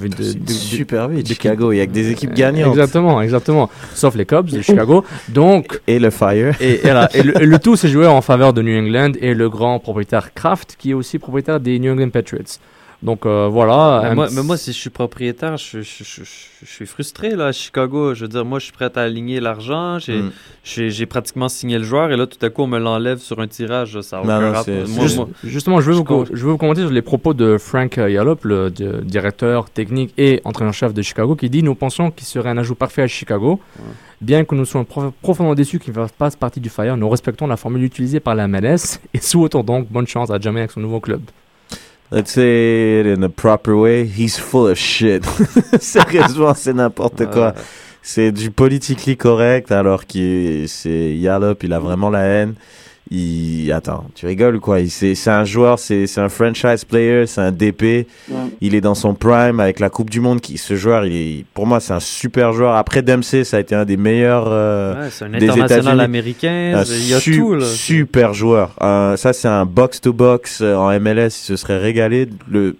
super vite, Chicago. Il y a que des équipes Euh, gagnantes. Exactement, exactement. Sauf les Cubs de Chicago. Donc, Et le Fire. et. Et le, et le tout s'est joué en faveur de New England et le grand propriétaire Kraft, qui est aussi propriétaire des New England Patriots. Donc euh, voilà. Mais moi, petit- mais moi, si je suis propriétaire, je, je, je, je- je suis frustré là à Chicago. Je veux dire, moi, je suis prêt à aligner l'argent. J'ai Mm. j'ai- pratiquement signé le joueur et là, tout à coup, on me l'enlève sur un tirage. Ça a Non, non, Moi- Juste- moi- justement, je veux, je vous, co- com- je veux vous commenter sur les propos de Frank Yallop, le di- directeur technique et entraîneur-chef de Chicago, qui dit Nous pensons qu'il serait un ajout parfait à Chicago. Bien que nous soyons prof- profondément déçus qu'il ne fasse pas partie du Fire, nous respectons la formule utilisée par la MLS et souhaitons donc bonne chance à Jamais avec son nouveau club. Let's say it in a proper way. He's full of shit. Sérieusement, c'est n'importe quoi. C'est du politically correct alors que c'est Yallop, il a vraiment la haine. Il attends, tu rigoles ou quoi? Il c'est c'est un joueur, c'est c'est un franchise player, c'est un DP. Il est dans son prime avec la Coupe du Monde. Qui ce joueur, il est pour moi c'est un super joueur. Après Dempsey, ça a été un des meilleurs. euh, ouais, c'est un des international américain. un Il y a su- tout là. super joueur. Euh, ça c'est un box to box en MLS. Il se serait régalé. Le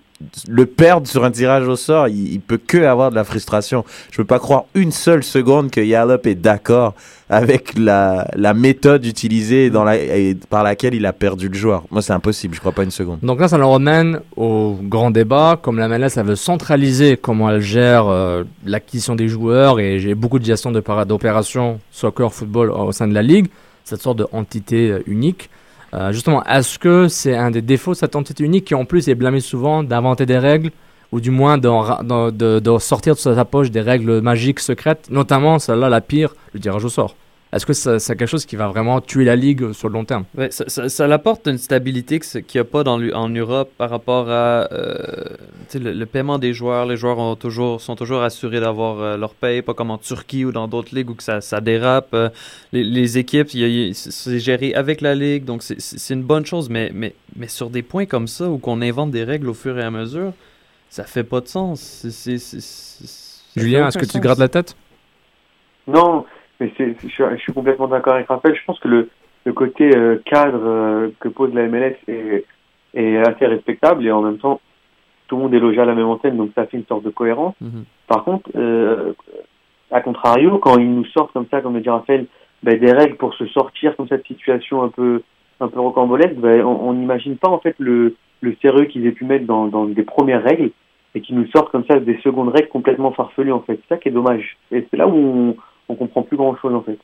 le perdre sur un tirage au sort, il, il peut que avoir de la frustration. Je peux pas croire une seule seconde que Yallop est d'accord avec la, méthode utilisée et par laquelle il a perdu le joueur. Moi, c'est impossible. Je crois pas une seconde. Donc là, ça nous ramène au grand débat. Comme la MLS, elle veut centraliser comment elle gère euh, l'acquisition des joueurs et j'ai beaucoup de gestion d'opérations soccer, football au sein de la ligue. cette sorte d'entité euh, unique. Euh, justement, est-ce que c'est un des défauts de cette entité unique qui en plus est blâmé souvent d'inventer des règles ou du moins d'en- de, de sortir de sa poche des règles magiques secrètes, notamment celle-là, la pire, le tirage au sort? Est-ce que ça- c'est quelque chose qui va vraiment tuer la ligue sur le long terme? Ouais, ça, ça, ça apporte une stabilité qu'il n'y a pas dans, en Europe par rapport à euh, tu sais, le, le paiement des joueurs. Les joueurs ont toujours, sont toujours assurés d'avoir euh, leur paye, pas comme en Turquie ou dans d'autres ligues où que ça, ça dérape. Euh, les, les équipes, il y a- il y a- c'est géré avec la ligue, donc c'est- c'est c'est une bonne chose. Mais, mais, mais sur des points comme ça, où qu'on invente des règles au fur et à mesure, ça fait pas de sens. C'est- c'est- c'est- c'est- ça fait Julien, est-ce que tu sens. grattes la tête? Non, mais c'est, je, suis- complètement d'accord avec Raphaël. Je pense que le, le côté euh, cadre euh, que pose la MLS est, est assez respectable et en même temps, tout le monde est logé à la même antenne, donc ça fait une sorte de cohérence. Mhm. Par contre, euh, à contrario, quand ils nous sortent comme ça, comme le dit Raphaël, ben, des règles pour se sortir comme cette situation un peu un peu rocambolesque, ben, on on n'imagine pas en fait le, le sérieux qu'ils aient pu mettre dans, dans des premières règles et qui nous sortent comme ça des secondes règles complètement farfelues en fait. C'est ça qui est dommage. Et c'est là où on, on comprend plus grand chose en fait.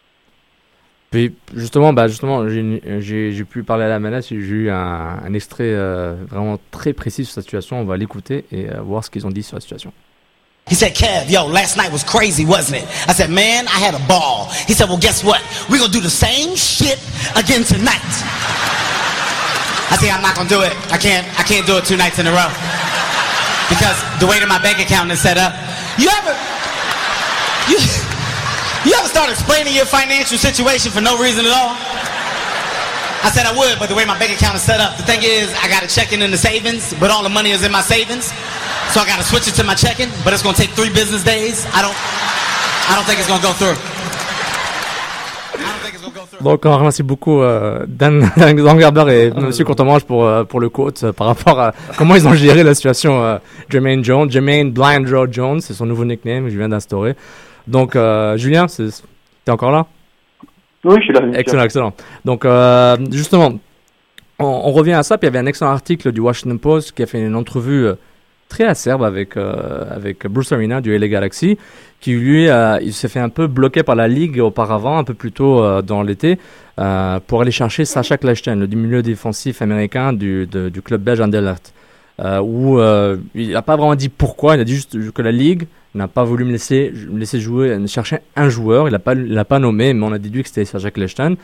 Puis justement, bah justement, j'ai pu parler à la MLS, j'ai eu un, un extrait euh, vraiment très précis sur cette situation. On va l'écouter et euh, voir ce qu'ils ont dit sur la situation. He said, Kev, yo, last night was crazy, wasn't it? I said, man, I had a ball. He said, well, guess what? We're gonna do the same shit again tonight. I said, I'm not gonna do it. I can't, I can't do it two nights in a row. Because the way that my bank account is set up. You ever, you, you ever start explaining your financial situation for no reason at all? I said I would, but the way my bank account is set up, the thing is, I got a checking in the savings, but all the money is in my savings. So I got to switch it to my checking, but it's going to take three business days. I don't, I don't think it's going to go through. Donc on remercie beaucoup euh, Dan, Dan Gerber et Monsieur Courtemanche pour, euh, pour le quote euh, par rapport à comment ils ont géré la situation euh, Jermaine Jones. Jermaine Blind Joe Jones, c'est son nouveau nickname que je viens d'instaurer. Donc euh, Julien, c'est- t'es encore là? Oui, je suis là. Excellent, excellent. Donc, euh, justement, on, on revient à ça. Puis il y avait un excellent article du Washington Post qui a fait une entrevue euh, très acerbe avec, euh, avec Bruce Arena du LA Galaxy, qui lui, euh, il s'est fait un peu bloquer par la ligue auparavant, un peu plus tôt euh, dans l'été, pour aller chercher Sacha Kleinstein, le milieu défensif américain du, de- du club belge Anderlecht. Euh, où euh, il n'a pas vraiment dit pourquoi, il a dit juste que la ligue n'a pas voulu me laisser, me laisser jouer, chercher un joueur, il n'a pas, il pas nommé, mais on a déduit que c'était Sacha Kleinstein.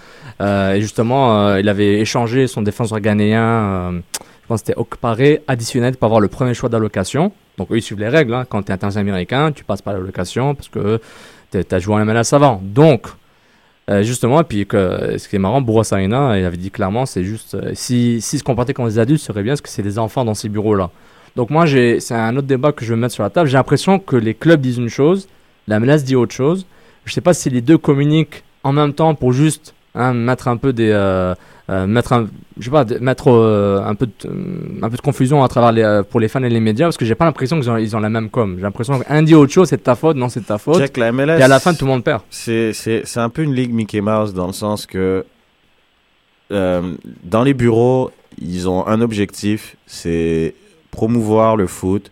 Euh, et justement, euh, il avait échangé son défenseur ghanéen, euh, je pense que c'était Okpare, additionnel pour avoir le premier choix d'allocation. Donc eux, ils suivent les règles. Hein. Quand tu es international américain, tu passes par l'allocation parce que tu as joué en MLS avant. Donc, euh, justement, puis que, ce qui est marrant, Bourras Arena, il avait dit clairement, c'est juste, euh, si, si se comporter comme des adultes, ce serait bien parce que c'est des enfants dans ces bureaux-là. Donc moi, c'est un autre débat que je veux mettre sur la table. J'ai l'impression que les clubs disent une chose, la MLS dit autre chose. Je sais pas si les deux communiquent en même temps pour juste hein, mettre un peu des, euh, euh, mettre un, je sais pas, de- mettre euh, un peu de, un peu de confusion à travers les, pour les fans et les médias parce que j'ai pas l'impression qu'ils ont, ils ont la même com. J'ai l'impression qu'un dit autre chose, c'est de ta faute, non, c'est de ta faute. Check la MLS. Et à la fin, tout le monde perd. C'est, c'est, c'est un peu une ligue Mickey Mouse dans le sens que dans les bureaux, ils ont un objectif, c'est promouvoir le foot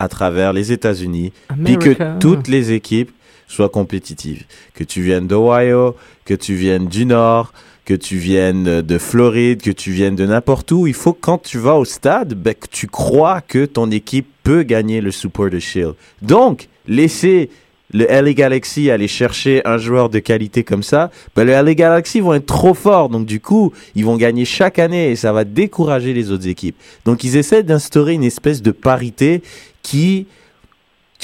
à travers les États-Unis, puis que toutes les équipes soient compétitives. Que tu viennes d'Ohio, que tu viennes du Nord, que tu viennes de Floride, que tu viennes de n'importe où, il faut quand tu vas au stade, ben, que tu crois que ton équipe peut gagner le Super Shield. Donc, laisser le LA Galaxy aller chercher un joueur de qualité comme ça, ben le LA Galaxy vont être trop forts. Donc du coup, ils vont gagner chaque année et ça va décourager les autres équipes. Donc ils essaient d'instaurer une espèce de parité qui,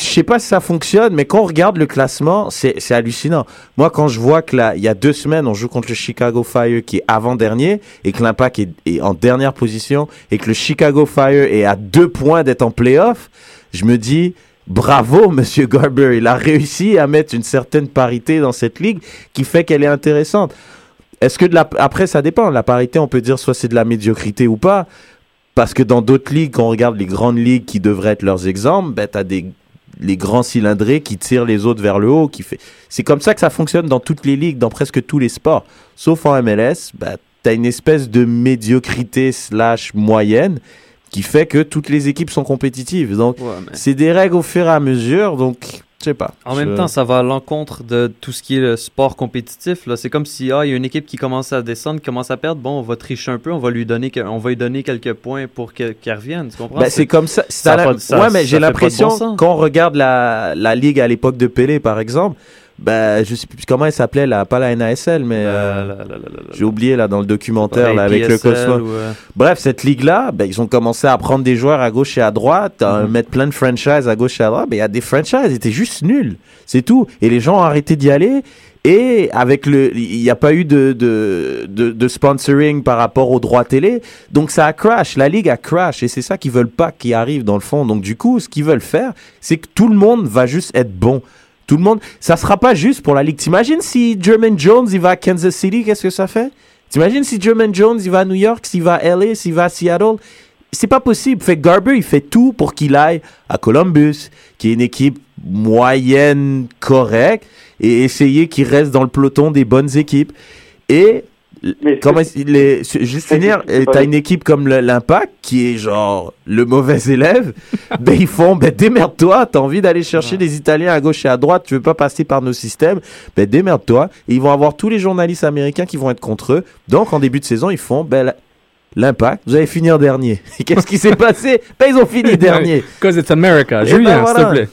je sais pas si ça fonctionne, mais quand on regarde le classement, c'est hallucinant. Moi, quand je vois que là, il y a deux semaines, on joue contre le Chicago Fire qui est avant-dernier et que l'Impact est, est en dernière position et que le Chicago Fire est à deux points d'être en playoff, je me dis, bravo, monsieur Garber. Il a réussi à mettre une certaine parité dans cette ligue qui fait qu'elle est intéressante. Est-ce que de la... après, ça dépend. La parité, on peut dire soit c'est de la médiocrité ou pas. Parce que dans d'autres ligues, quand on regarde les grandes ligues qui devraient être leurs exemples, ben, t'as des les grands cylindrés qui tirent les autres vers le haut. Qui fait... C'est comme ça que ça fonctionne dans toutes les ligues, dans presque tous les sports. Sauf en MLS, ben, t'as une espèce de médiocrité slash moyenne qui fait que toutes les équipes sont compétitives. Donc, Ouais, mais- c'est des règles au fur et à mesure. Donc, Je sais pas. En même temps, ça va à l'encontre de tout ce qui est le sport compétitif. Là, c'est comme si ah, il y a une équipe qui commence à descendre, qui commence à perdre. Bon, on va tricher un peu, on va lui donner, que- on va lui donner quelques points pour que- qu'elle revienne. Tu comprends? Ben, c'est comme ça. ça pas ouais, mais j'ai l'impression, bon sens. quand on regarde la, la ligue à l'époque de Pelé, par exemple, ben, je sais plus comment elle s'appelait, là, pas la NASL, mais euh, j'ai oublié là dans le documentaire là, avec le Cosmo. ou, euh, Bref, cette ligue-là, ben, ils ont commencé à prendre des joueurs à gauche et à droite, à Mhm. mettre plein de franchises à gauche et à droite. Mais il y a des franchises, ils étaient juste nuls. C'est tout. Et les gens ont arrêté d'y aller. Et avec le, il n'y a pas eu de, de, de, de sponsoring par rapport aux droits télé. Donc ça a crash. La ligue a crash. Et c'est ça qu'ils veulent pas qui arrive dans le fond. Donc du coup, ce qu'ils veulent faire, c'est que tout le monde va juste être bon. Tout le monde, ça sera pas juste pour la ligue. T'imagines si Jermaine Jones, il va à Kansas City, qu'est-ce que ça fait? T'imagines si Jermaine Jones, il va à New York, s'il va à LA, s'il va à Seattle? C'est pas possible. Fait Garber, il fait tout pour qu'il aille à Columbus, qui est une équipe moyenne correcte, et essayer qu'il reste dans le peloton des bonnes équipes. Et Mais comment que- il est, juste finir, t'as une équipe comme l'Impact qui est genre le mauvais élève, ben ils font, ben démerde-toi, t'as envie d'aller chercher des Italiens à gauche et à droite, tu veux pas passer par nos systèmes, ben démerde-toi. Et ils vont avoir tous les journalistes américains qui vont être contre eux. Donc en début de saison, ils font, ben l'Impact, vous allez finir dernier. Et qu'est-ce qui s'est passé? Ben ils ont fini dernier. Cause it's America. Julien, ben, s'il voilà. te plaît.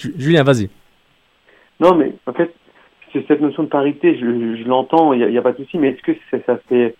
Ju- Julien, vas-y. Non, mais en fait, cette notion de parité, je, je l'entends, il n'y a, pas de souci, mais est-ce que ça, ça fait,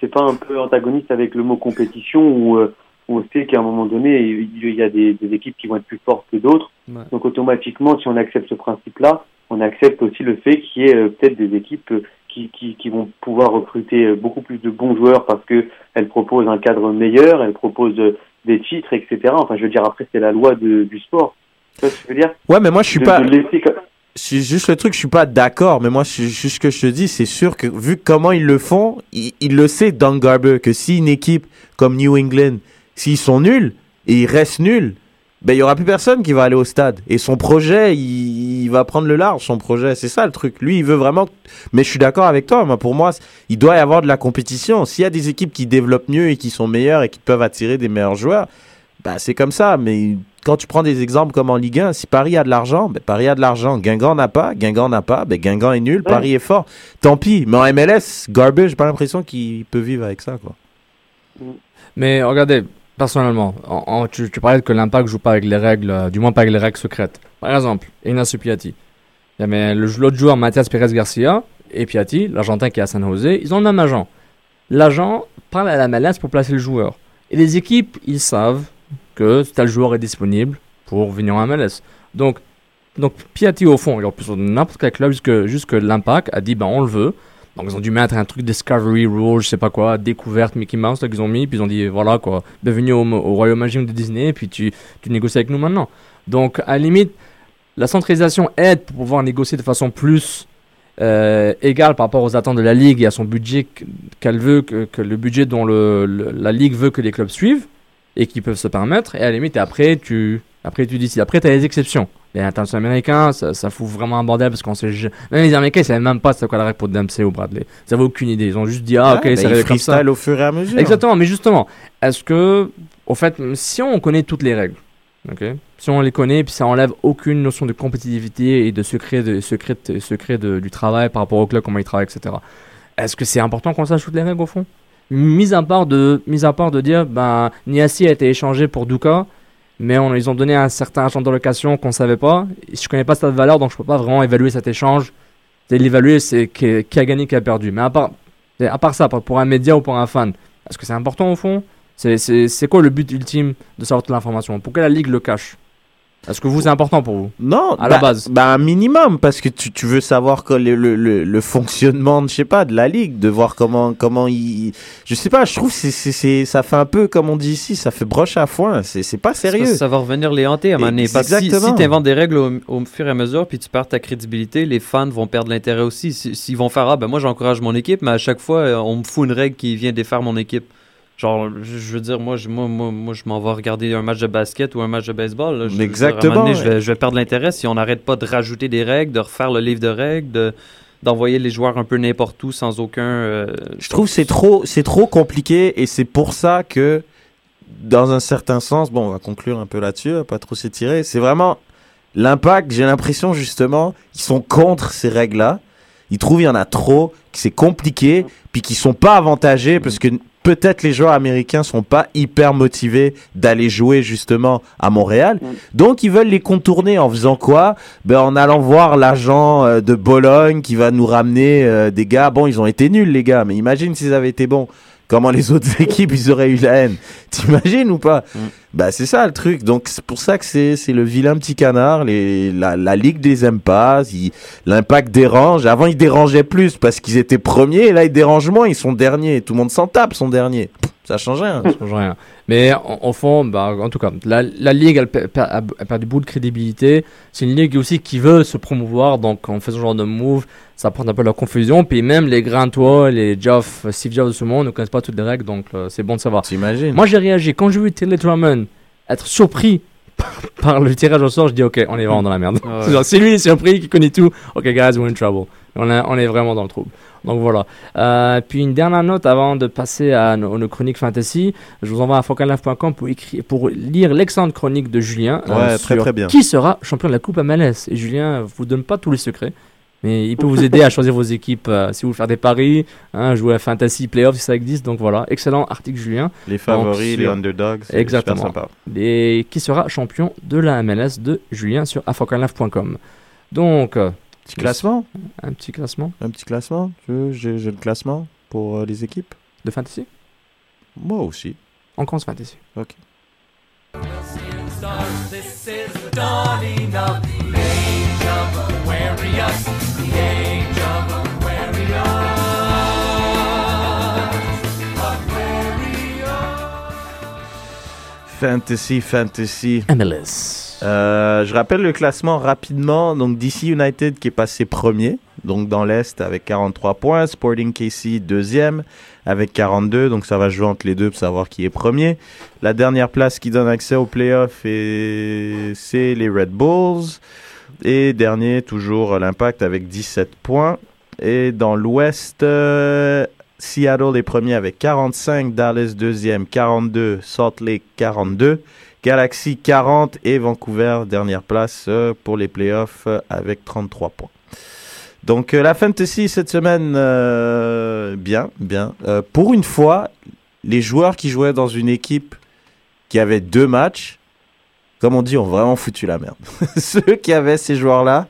c'est pas un peu antagoniste avec le mot compétition où, euh, où on sait qu'à un moment donné, il y a des, des équipes qui vont être plus fortes que d'autres. Ouais. Donc automatiquement, si on accepte ce principe-là, on accepte aussi le fait qu'il y ait euh, peut-être des équipes euh, qui, qui, qui vont pouvoir recruter beaucoup plus de bons joueurs parce que elles proposent un cadre meilleur, elles proposent des titres, etc. Enfin, je veux dire, après, c'est la loi de, du sport. Tu vois ce que je veux dire? Ouais, mais moi je suis De- pas. de laisser comme- C'est juste le truc, je suis pas d'accord, mais moi, c'est juste ce que je te dis, c'est sûr que vu comment ils le font, il, le sait, Don Garber, que si une équipe comme New England, s'ils sont nuls et ils restent nuls, ben il y aura plus personne qui va aller au stade. Et son projet, il, va prendre le large, son projet, c'est ça le truc. Lui, il veut vraiment. Mais je suis d'accord avec toi, moi, pour moi, il doit y avoir de la compétition. S'il y a des équipes qui développent mieux et qui sont meilleures et qui peuvent attirer des meilleurs joueurs, bah, c'est comme ça, mais quand tu prends des exemples comme en Ligue 1, si Paris a de l'argent, ben Paris a de l'argent. Guingamp n'a pas, Guingamp n'a pas, ben Guingamp est nul, Paris est fort. Tant pis, mais en MLS, Garbage, j'ai pas l'impression qu'il peut vivre avec ça, quoi. Mais regardez, personnellement, en- en- tu, tu parlais que l'impact joue pas avec les règles, euh, du moins pas avec les règles secrètes. Par exemple, Ignacio Piatti. Il y a mais le- l'autre joueur, Mathias Pérez Garcia, et Piatti, l'Argentin qui est à San Jose, ils ont le même agent. L'agent parle à la MLS pour placer le joueur. Et les équipes, ils savent que tel joueur est disponible pour venir en MLS. Donc, donc Piatti, au fond, il aurait pu sur n'importe quel club, jusque, jusque l'impact a dit, ben on le veut. Donc ils ont dû mettre un truc Discovery Rule, je sais pas quoi, découverte Mickey Mouse là, qu'ils ont mis, puis ils ont dit voilà quoi, bienvenue au, au royaume magique de Disney, puis tu, tu négocies avec nous maintenant. Donc à la limite, la centralisation aide pour pouvoir négocier de façon plus euh, égale par rapport aux attentes de la ligue et à son budget qu- qu'elle veut, que, le budget dont la ligue veut que les clubs suivent et qui peuvent se permettre. Et à la limite, après tu, après tu décides. Après, tu as les exceptions. Les internationaux américains, ça, ça fout vraiment un bordel parce qu'on sait. Même les Américains, ils savaient même pas c'était quoi la règle pour Dempsey ou Bradley. Ils avaient aucune idée. Ils ont juste dit, ah, ok, Ouais, c'est ben, réglé il comme ça. au fur et à mesure. Exactement, mais justement, est-ce que, au fait, si on connaît toutes les règles, ok, si on les connaît, puis ça enlève aucune notion de compétitivité et de secret, de, secret, secret de- du travail par rapport au club, comment ils travaillent, etc. Est-ce que c'est important qu'on sache toutes les règles au fond? Mis à part de, mis à part de dire, ben, Niassi a été échangé pour Duka, mais on, ils ont donné un certain agent de location qu'on savait pas. Je connais pas cette valeur, donc je peux pas vraiment évaluer cet échange. L'évaluer, c'est qui, a gagné, qui a perdu. Mais à part, à part ça, pour un média ou pour un fan, est-ce que c'est important au fond? C'est quoi le but ultime de savoir toute l'information? Pourquoi la ligue le cache? Est-ce que vous, c'est important pour vous Non, À la bah- base. Bah, un minimum, parce que tu, tu veux savoir que le, le, le, le fonctionnement, de, je sais pas, de la ligue, de voir comment, comment il. Je sais pas, je trouve que c'est, c'est, c'est- ça fait un peu, comme on dit ici, ça fait broche à foin. C'est, c'est pas sérieux. Ça va revenir les hanter à un moment donné. Parce que si, Exactement. tu inventes des règles au, au fur et à mesure, puis tu perds ta crédibilité, les fans vont perdre l'intérêt aussi. Si- S'ils vont faire, ah ben moi j'encourage mon équipe, mais à chaque fois, euh, on me fout une règle qui vient défaire mon équipe. Genre, je veux dire, moi, je, moi, moi, moi, je m'en vais regarder un match de basket ou un match de baseball. là. Je- dire, Exactement, donné, je, vais, je vais perdre l'intérêt si on n'arrête pas de rajouter des règles, de refaire le livre de règles, de d'envoyer les joueurs un peu n'importe où sans aucun. euh, Je trouve que c'est trop, c'est trop compliqué et c'est pour ça que, dans un certain sens, bon, on va conclure un peu là-dessus, hein, pas trop s'étirer. C'est vraiment L'impact, j'ai l'impression justement, ils sont contre ces règles-là. Ils trouvent qu'il y en a trop, que c'est compliqué, puis qu'ils sont pas avantagés parce que peut-être les joueurs américains sont pas hyper motivés d'aller jouer justement à Montréal. Donc ils veulent les contourner en faisant quoi? Ben en allant voir l'agent euh, de Bologne qui va nous ramener euh, des gars. Bon, ils ont été nuls les gars, mais imagine s'ils avaient été bons. Comment les autres équipes ils auraient eu la haine? T'imagines ou pas? Bah c'est ça le truc. Donc c'est pour ça que c'est c'est le vilain petit canard. Les la, la ligue les aime pas. L'impact dérange. Avant ils dérangeaient plus parce qu'ils étaient premiers. Et là ils dérangent moins. Ils sont derniers. Tout le monde s'en tape. Sont derniers. Ça change rien. Ça change rien. Mais en- au fond, bah, en tout cas, la, la ligue elle, a- elle perd beaucoup de crédibilité. C'est une ligue aussi qui veut se promouvoir, donc en faisant ce genre de move, ça apporte un peu la confusion. Puis même les grands les Geoff, Steve Jobs de ce monde ne connaissent pas toutes les règles, donc euh, c'est bon de savoir. T'imagines Moi j'ai réagi quand j'ai vu Taylor Drummond être surpris par le tirage au sort, je dis ok, on est vraiment dans la merde. Ouais. C'est C'est lui, il est surpris, qui connaît tout. Ok, guys, we're in trouble. On, est- on est vraiment dans le trouble. Donc voilà. Euh, puis une dernière note avant de passer à nos, nos chroniques fantasy. Je vous envoie à focallife.com pour, écrire, pour lire l'excellente chronique de Julien. euh, Ouais, très, sur très bien. Qui sera champion de la Coupe MLS Et Julien vous donne pas tous les secrets. Mais il peut vous aider à choisir vos équipes euh, si vous voulez faire des paris, hein, jouer à Fantasy Playoffs si ça existe. Donc voilà, excellent article Julien. Les favoris, Donc, les underdogs. c'est Exactement. super sympa. Et qui sera champion de la MLS de Julien sur afocanlife.com. Donc, euh, Petit classement. un petit classement Un petit classement. J'ai le classement pour euh, les équipes? de fantasy? Moi aussi. On commence fantasy. Ok. Fantasy, fantasy. MLS. Euh, je rappelle le classement rapidement. Donc DC United qui est passé premier, donc dans l'Est avec 43 points. Sporting KC deuxième avec 42. Donc ça va jouer entre les deux pour savoir qui est premier. La dernière place qui donne accès aux playoffs, et c'est les Red Bulls. Et dernier, toujours l'Impact avec 17 points. Et dans l'Ouest, euh, Seattle est premier avec 45, Dallas deuxième 42, Salt Lake 42. Galaxy 40 et Vancouver dernière place euh, pour les playoffs euh, avec 33 points. Donc euh, la fantasy cette semaine, bien, bien. Pour une fois, les joueurs qui jouaient dans une équipe qui avait deux matchs, comme on dit, ont vraiment foutu la merde. Ceux qui avaient ces joueurs-là,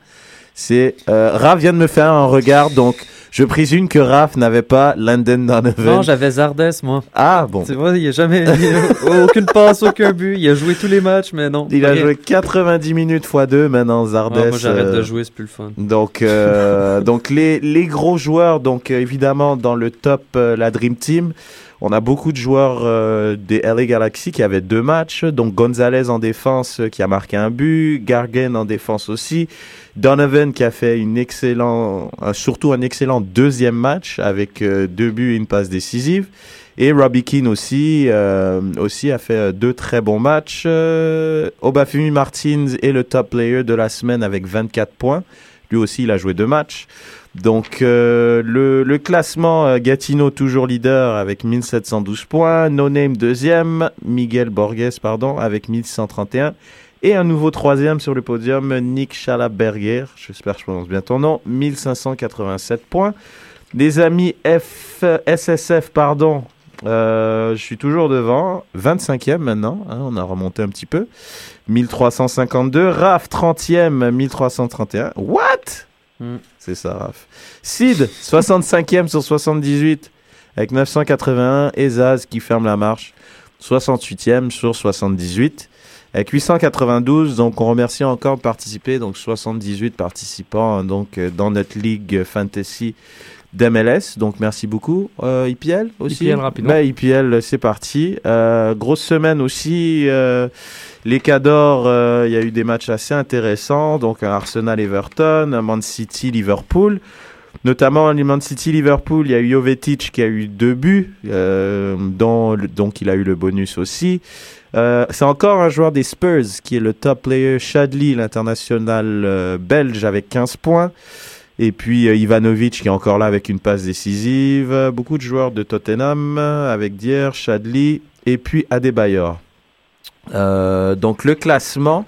c'est... Raph vient de me faire un regard, donc je présume que Raph n'avait pas Landon Donovan. Non, j'avais Zardes, moi. ah bon. C'est vrai, il a jamais. il a aucune passe, aucun but. Il a joué tous les matchs, mais non. Il a rien. joué 90 minutes x 2 maintenant, Zardes. Ouais, moi, j'arrête euh, de jouer, c'est plus le fun. Donc, euh, donc les, les gros joueurs, donc euh, évidemment dans le top, euh, la Dream Team, on a beaucoup de joueurs euh, des LA Galaxy qui avaient deux matchs. Donc Gonzalez en défense euh, qui a marqué un but, Gargan en défense aussi, Donovan qui a fait une excellent, un- surtout un excellent deuxième match avec euh, deux buts et une passe décisive. Et Robbie Keane aussi, euh, aussi a fait euh, deux très bons matchs. Euh, Obafemi Martins est le top player de la semaine avec 24 points. Lui aussi, il a joué deux matchs. Donc, euh, le, classement, euh, Gatineau toujours leader avec 1712 points. No Name deuxième. Miguel Borges, pardon, avec 1131. Et un nouveau troisième sur le podium, Nick Schalabberger. J'espère que je prononce bien ton nom. 1587 points. Les amis F, SSF, pardon. euh, je suis toujours devant. 25e maintenant. hein, on a remonté un petit peu. 1352. Raf 30e, 1331. What? Hmm. C'est ça, Raf. Sid, 65e sur 78 avec 981. Et Zaz qui ferme la marche, 68e sur 78 avec 892. Donc on remercie encore de participer. Donc 78 participants hein, donc euh, dans notre ligue fantasy d'MLS. Donc merci beaucoup. Euh, IPL aussi? IPL rapidement. Ben, IPL, c'est parti. Euh, grosse semaine aussi. euh, les Cadors, euh, il y a eu des matchs assez intéressants. Donc Arsenal-Everton, Man City-Liverpool. Notamment Man City-Liverpool, il y a eu Jovetic qui a eu deux buts, euh, dont donc il a eu le bonus aussi. Euh, c'est encore un joueur des Spurs qui est le top player, Shadley, l'international euh, belge, avec 15 points. Et puis euh, Ivanovic qui est encore là avec une passe décisive. Beaucoup de joueurs de Tottenham avec Dier, Shadley et puis Adebayor. Donc le classement.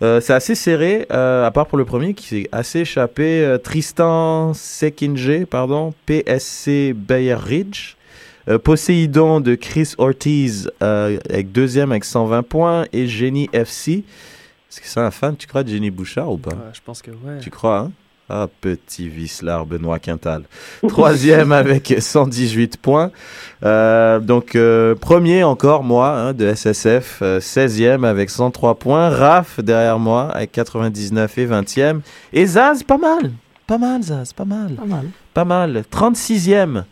C'est assez serré, à part pour le premier qui s'est assez échappé. Tristan Sekinje, pardon, PSC Bayer Ridge. Euh, Poséidon de Chris Ortiz euh, avec deuxième avec 120 points. Et Jenny FC. Est-ce que c'est un fan, tu crois, de Jenny Bouchard ou pas? Ouais, je pense que ouais. Tu crois, hein? Ah, petit vicelard, Benoît Quintal. Troisième avec 118 points. Euh, donc, euh, premier encore, moi, hein, de SSF. Euh, 16e avec 103 points. Raph, derrière moi, avec 99 et 20e. Et Zaz, pas mal. Pas mal, Zaz, pas mal. Pas mal. Pas mal. 36e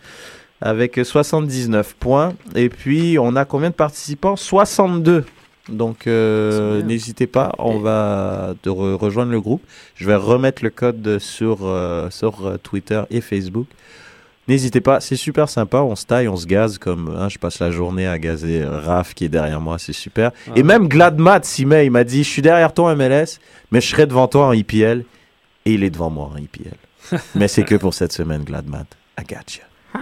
avec 79 points. Et puis, on a combien de participants? 62. Donc, euh, n'hésitez pas, on va de re- rejoindre le groupe. Je vais remettre le code sur, euh, sur euh, Twitter et Facebook. N'hésitez pas, c'est super sympa. On se taille, on se gaze comme hein, je passe la journée à gazer Raph qui est derrière moi, c'est super. Et même Gladmat, Simé, il m'a dit Je suis derrière toi en MLS, mais je serai devant toi en IPL. Et il est devant moi en IPL. mais c'est que pour cette semaine, Gladmat. I got you.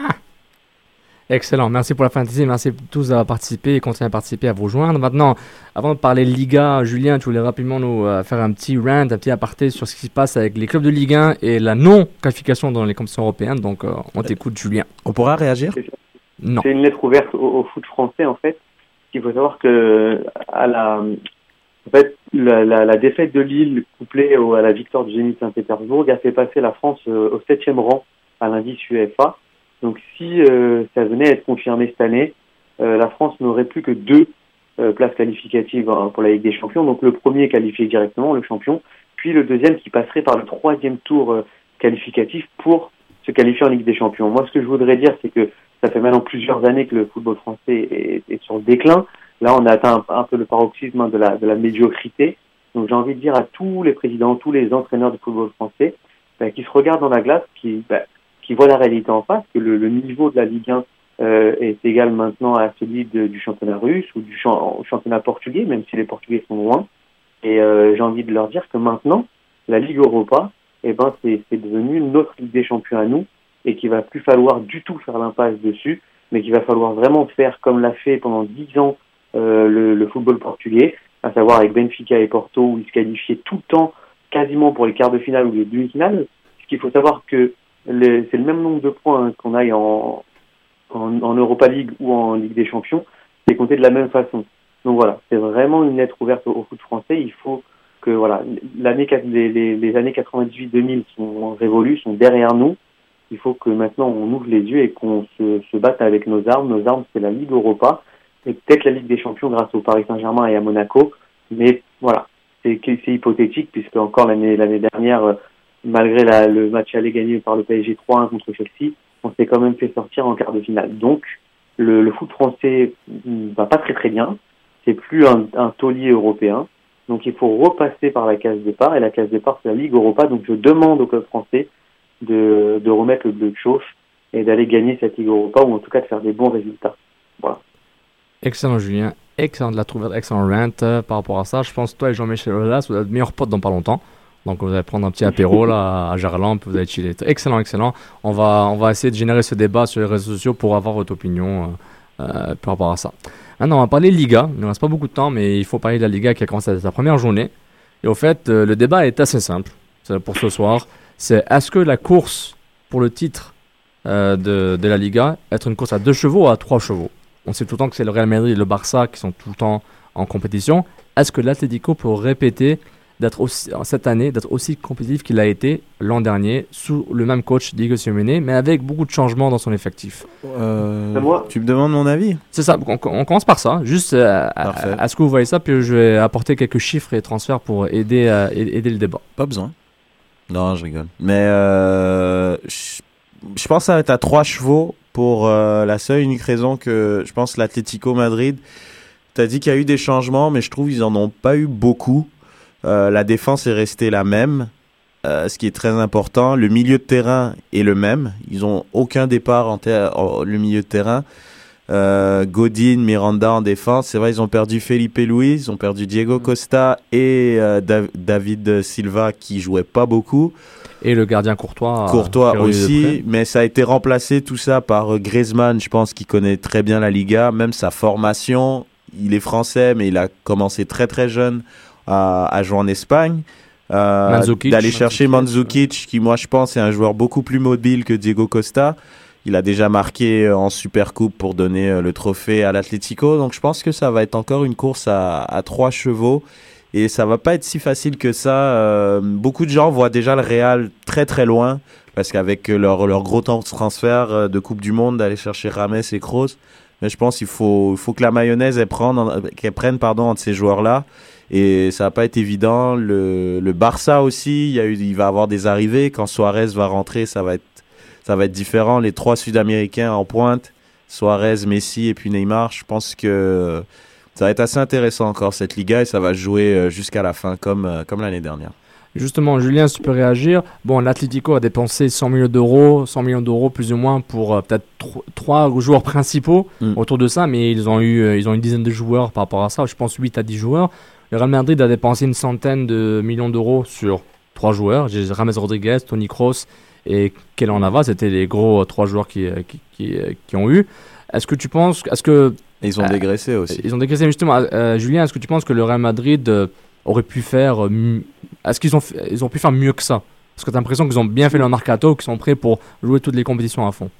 Excellent, merci pour la fantasy, merci à tous d'avoir participé et continuez à participer, à vous rejoindre. Maintenant, avant de parler Liga, Julien, tu voulais rapidement nous euh, faire un petit rant, un petit aparté sur ce qui se passe avec les clubs de Ligue 1 et la non-qualification dans les compétitions européennes. Donc, euh, on t'écoute, Julien. On pourra réagir? Non. C'est une lettre ouverte au, au foot français en fait. Il faut savoir que à la, en fait, la, la, la défaite de Lille couplée au- à la victoire du Zénith Saint-Pétersbourg a fait passer la France euh, au septième rang à l'indice UEFA. Donc si euh, ça venait à être confirmé cette année, euh, la France n'aurait plus que deux euh, places qualificatives hein, pour la Ligue des Champions. Donc le premier qualifié directement, le champion, puis le deuxième qui passerait par le troisième tour euh, qualificatif pour se qualifier en Ligue des Champions. Moi, ce que je voudrais dire, c'est que ça fait maintenant plusieurs années que le football français est, est sur le déclin. Là, on a atteint un, peu le paroxysme hein, de la, de la médiocrité. Donc, j'ai envie de dire à tous les présidents, tous les entraîneurs du football français, bah, qui se regardent dans la glace, qui, bah, qui voient la réalité en face, que le, niveau de la Ligue 1 euh, est égal maintenant à celui du championnat russe ou du championnat portugais, même si les Portugais sont loin. Et euh, j'ai envie de leur dire que maintenant, la Ligue Europa, eh ben, c'est devenu notre Ligue des champions à nous et qu'il va plus falloir du tout faire l'impasse dessus, mais qu'il va falloir vraiment faire comme l'a fait pendant dix ans euh, le, le football portugais, à savoir avec Benfica et Porto, où ils se qualifiaient tout le temps quasiment pour les quarts de finale ou les demi-finales. Ce qu'il faut savoir que c'est le même nombre de points hein, qu'on aille en, en, en Europa League ou en Ligue des Champions, c'est compté de la même façon. Donc voilà, c'est vraiment une lettre ouverte au, au foot français. Il faut que voilà, l'année, les, les, les années 98-2000 sont révolues, sont derrière nous. Il faut que maintenant on ouvre les yeux et qu'on se, se batte avec nos armes. Nos armes, c'est la Ligue Europa et peut-être la Ligue des Champions grâce au Paris Saint-Germain et à Monaco. Mais voilà, c'est c'est hypothétique puisque encore l'année l'année dernière, euh, malgré le match aller gagné par le PSG 3-1 contre Chelsea, on s'est quand même fait sortir en quart de finale. Donc le, foot français va pas très très bien. C'est plus un, un taulier européen. Donc il faut repasser par la case départ et la case départ c'est la Ligue Europa. Donc je demande au club français de, de remettre le bleu de chauffe et d'aller gagner cette Ligue Europa ou en tout cas de faire des bons résultats. Voilà. Excellent, Julien. Excellent de la trouver, excellent rant euh, par rapport à ça. Je pense que toi et Jean-Michel Aulas, vous êtes meilleurs potes dans pas longtemps. Donc vous allez prendre un petit apéro là à puis vous allez chiller. Excellent, excellent. On va, on va essayer de générer ce débat sur les réseaux sociaux pour avoir votre opinion euh, euh, par rapport à ça. Maintenant, on va parler Liga. Il ne reste pas beaucoup de temps, mais il faut parler de la Liga qui a commencé sa première journée. Et au fait, euh, le débat est assez simple pour ce soir. C'est est-ce que la course pour le titre de, de la Liga être une course à deux chevaux ou à trois chevaux? On sait tout le temps que c'est le Real Madrid et le Barça qui sont tout le temps en compétition. Est-ce que l'Atlético peut répéter d'être aussi, cette année d'être aussi compétitif qu'il a été l'an dernier sous le même coach Diego Simeone, mais avec beaucoup de changements dans son effectif Euh, Tu me demandes mon avis C'est ça, on, on commence par ça. Juste, euh, à- est-ce que vous voyez ça Puis je vais apporter quelques chiffres et transferts pour aider, euh, aider le débat. Pas besoin. Non, je rigole. Mais euh, je je pense que ça va être à trois chevaux pour euh, la seule et unique raison que je pense l'Atlético Madrid. T'as dit qu'il y a eu des changements, mais je trouve qu'ils en ont pas eu beaucoup. Euh, la défense est restée la même, euh, ce qui est très important. Le milieu de terrain est le même. Ils ont aucun départ en, le milieu de terrain. Euh, Godin, Miranda en défense. C'est vrai, ils ont perdu Felipe Luis, ils ont perdu Diego Costa et Da- David Silva qui jouait pas beaucoup. Et le gardien Courtois. Courtois qui aussi, mais ça a été remplacé tout ça par Griezmann, je pense qu'il connaît très bien la Liga, même sa formation. Il est français, mais il a commencé très très jeune à, à jouer en Espagne. Euh. D'aller chercher Mandzukic, qui moi je pense est un joueur beaucoup plus mobile que Diego Costa. Il a déjà marqué euh, en Super Coupe pour donner euh, le trophée à l'Atlético. Donc je pense que ça va être encore une course à, à trois chevaux. Et ça va pas être si facile que ça. Euh, beaucoup de gens voient déjà le Real très très loin. Parce qu'avec leur, leur gros temps de transfert de Coupe du Monde, d'aller chercher Rames et Kroos. Mais je pense qu'il faut, faut que la mayonnaise elle prenne, en- qu'elle prenne pardon, entre ces joueurs-là. Et ça va pas être évident. Le, le Barça aussi, il, y a eu, il va avoir des arrivées. Quand Suarez va rentrer, ça va être, ça va être différent. Les trois Sud-Américains en pointe, Suarez, Messi et puis Neymar, je pense que ça va être assez intéressant encore cette Liga et ça va jouer euh, jusqu'à la fin comme, euh, comme l'année dernière. Justement, Julien, si tu peux réagir. Bon, l'Atlético a dépensé 100 millions d'euros, 100 millions d'euros plus ou moins pour euh, peut-être tro- trois joueurs principaux Mm. autour de ça, mais ils ont eu, euh, ils ont une dizaine de joueurs par rapport à ça. Je pense 8 à 10 joueurs. Le Real Madrid a dépensé une centaine de millions d'euros sur trois joueurs. J'ai Rames Rodriguez, Tony Kroos et Kelan Navas. C'était les gros euh, trois joueurs qui, euh, qui, qui, euh, qui ont eu. Est-ce que tu penses, est-ce que ils ont Euh, dégraissé aussi. ils ont dégraissé justement. euh, Julien, est-ce que tu penses que le Real Madrid aurait pu faire. est-ce qu'ils ont, fait- ils ont pu faire mieux que ça? Parce que tu as l'impression qu'ils ont bien fait leur mercato, qu'ils sont prêts pour jouer toutes les compétitions à fond.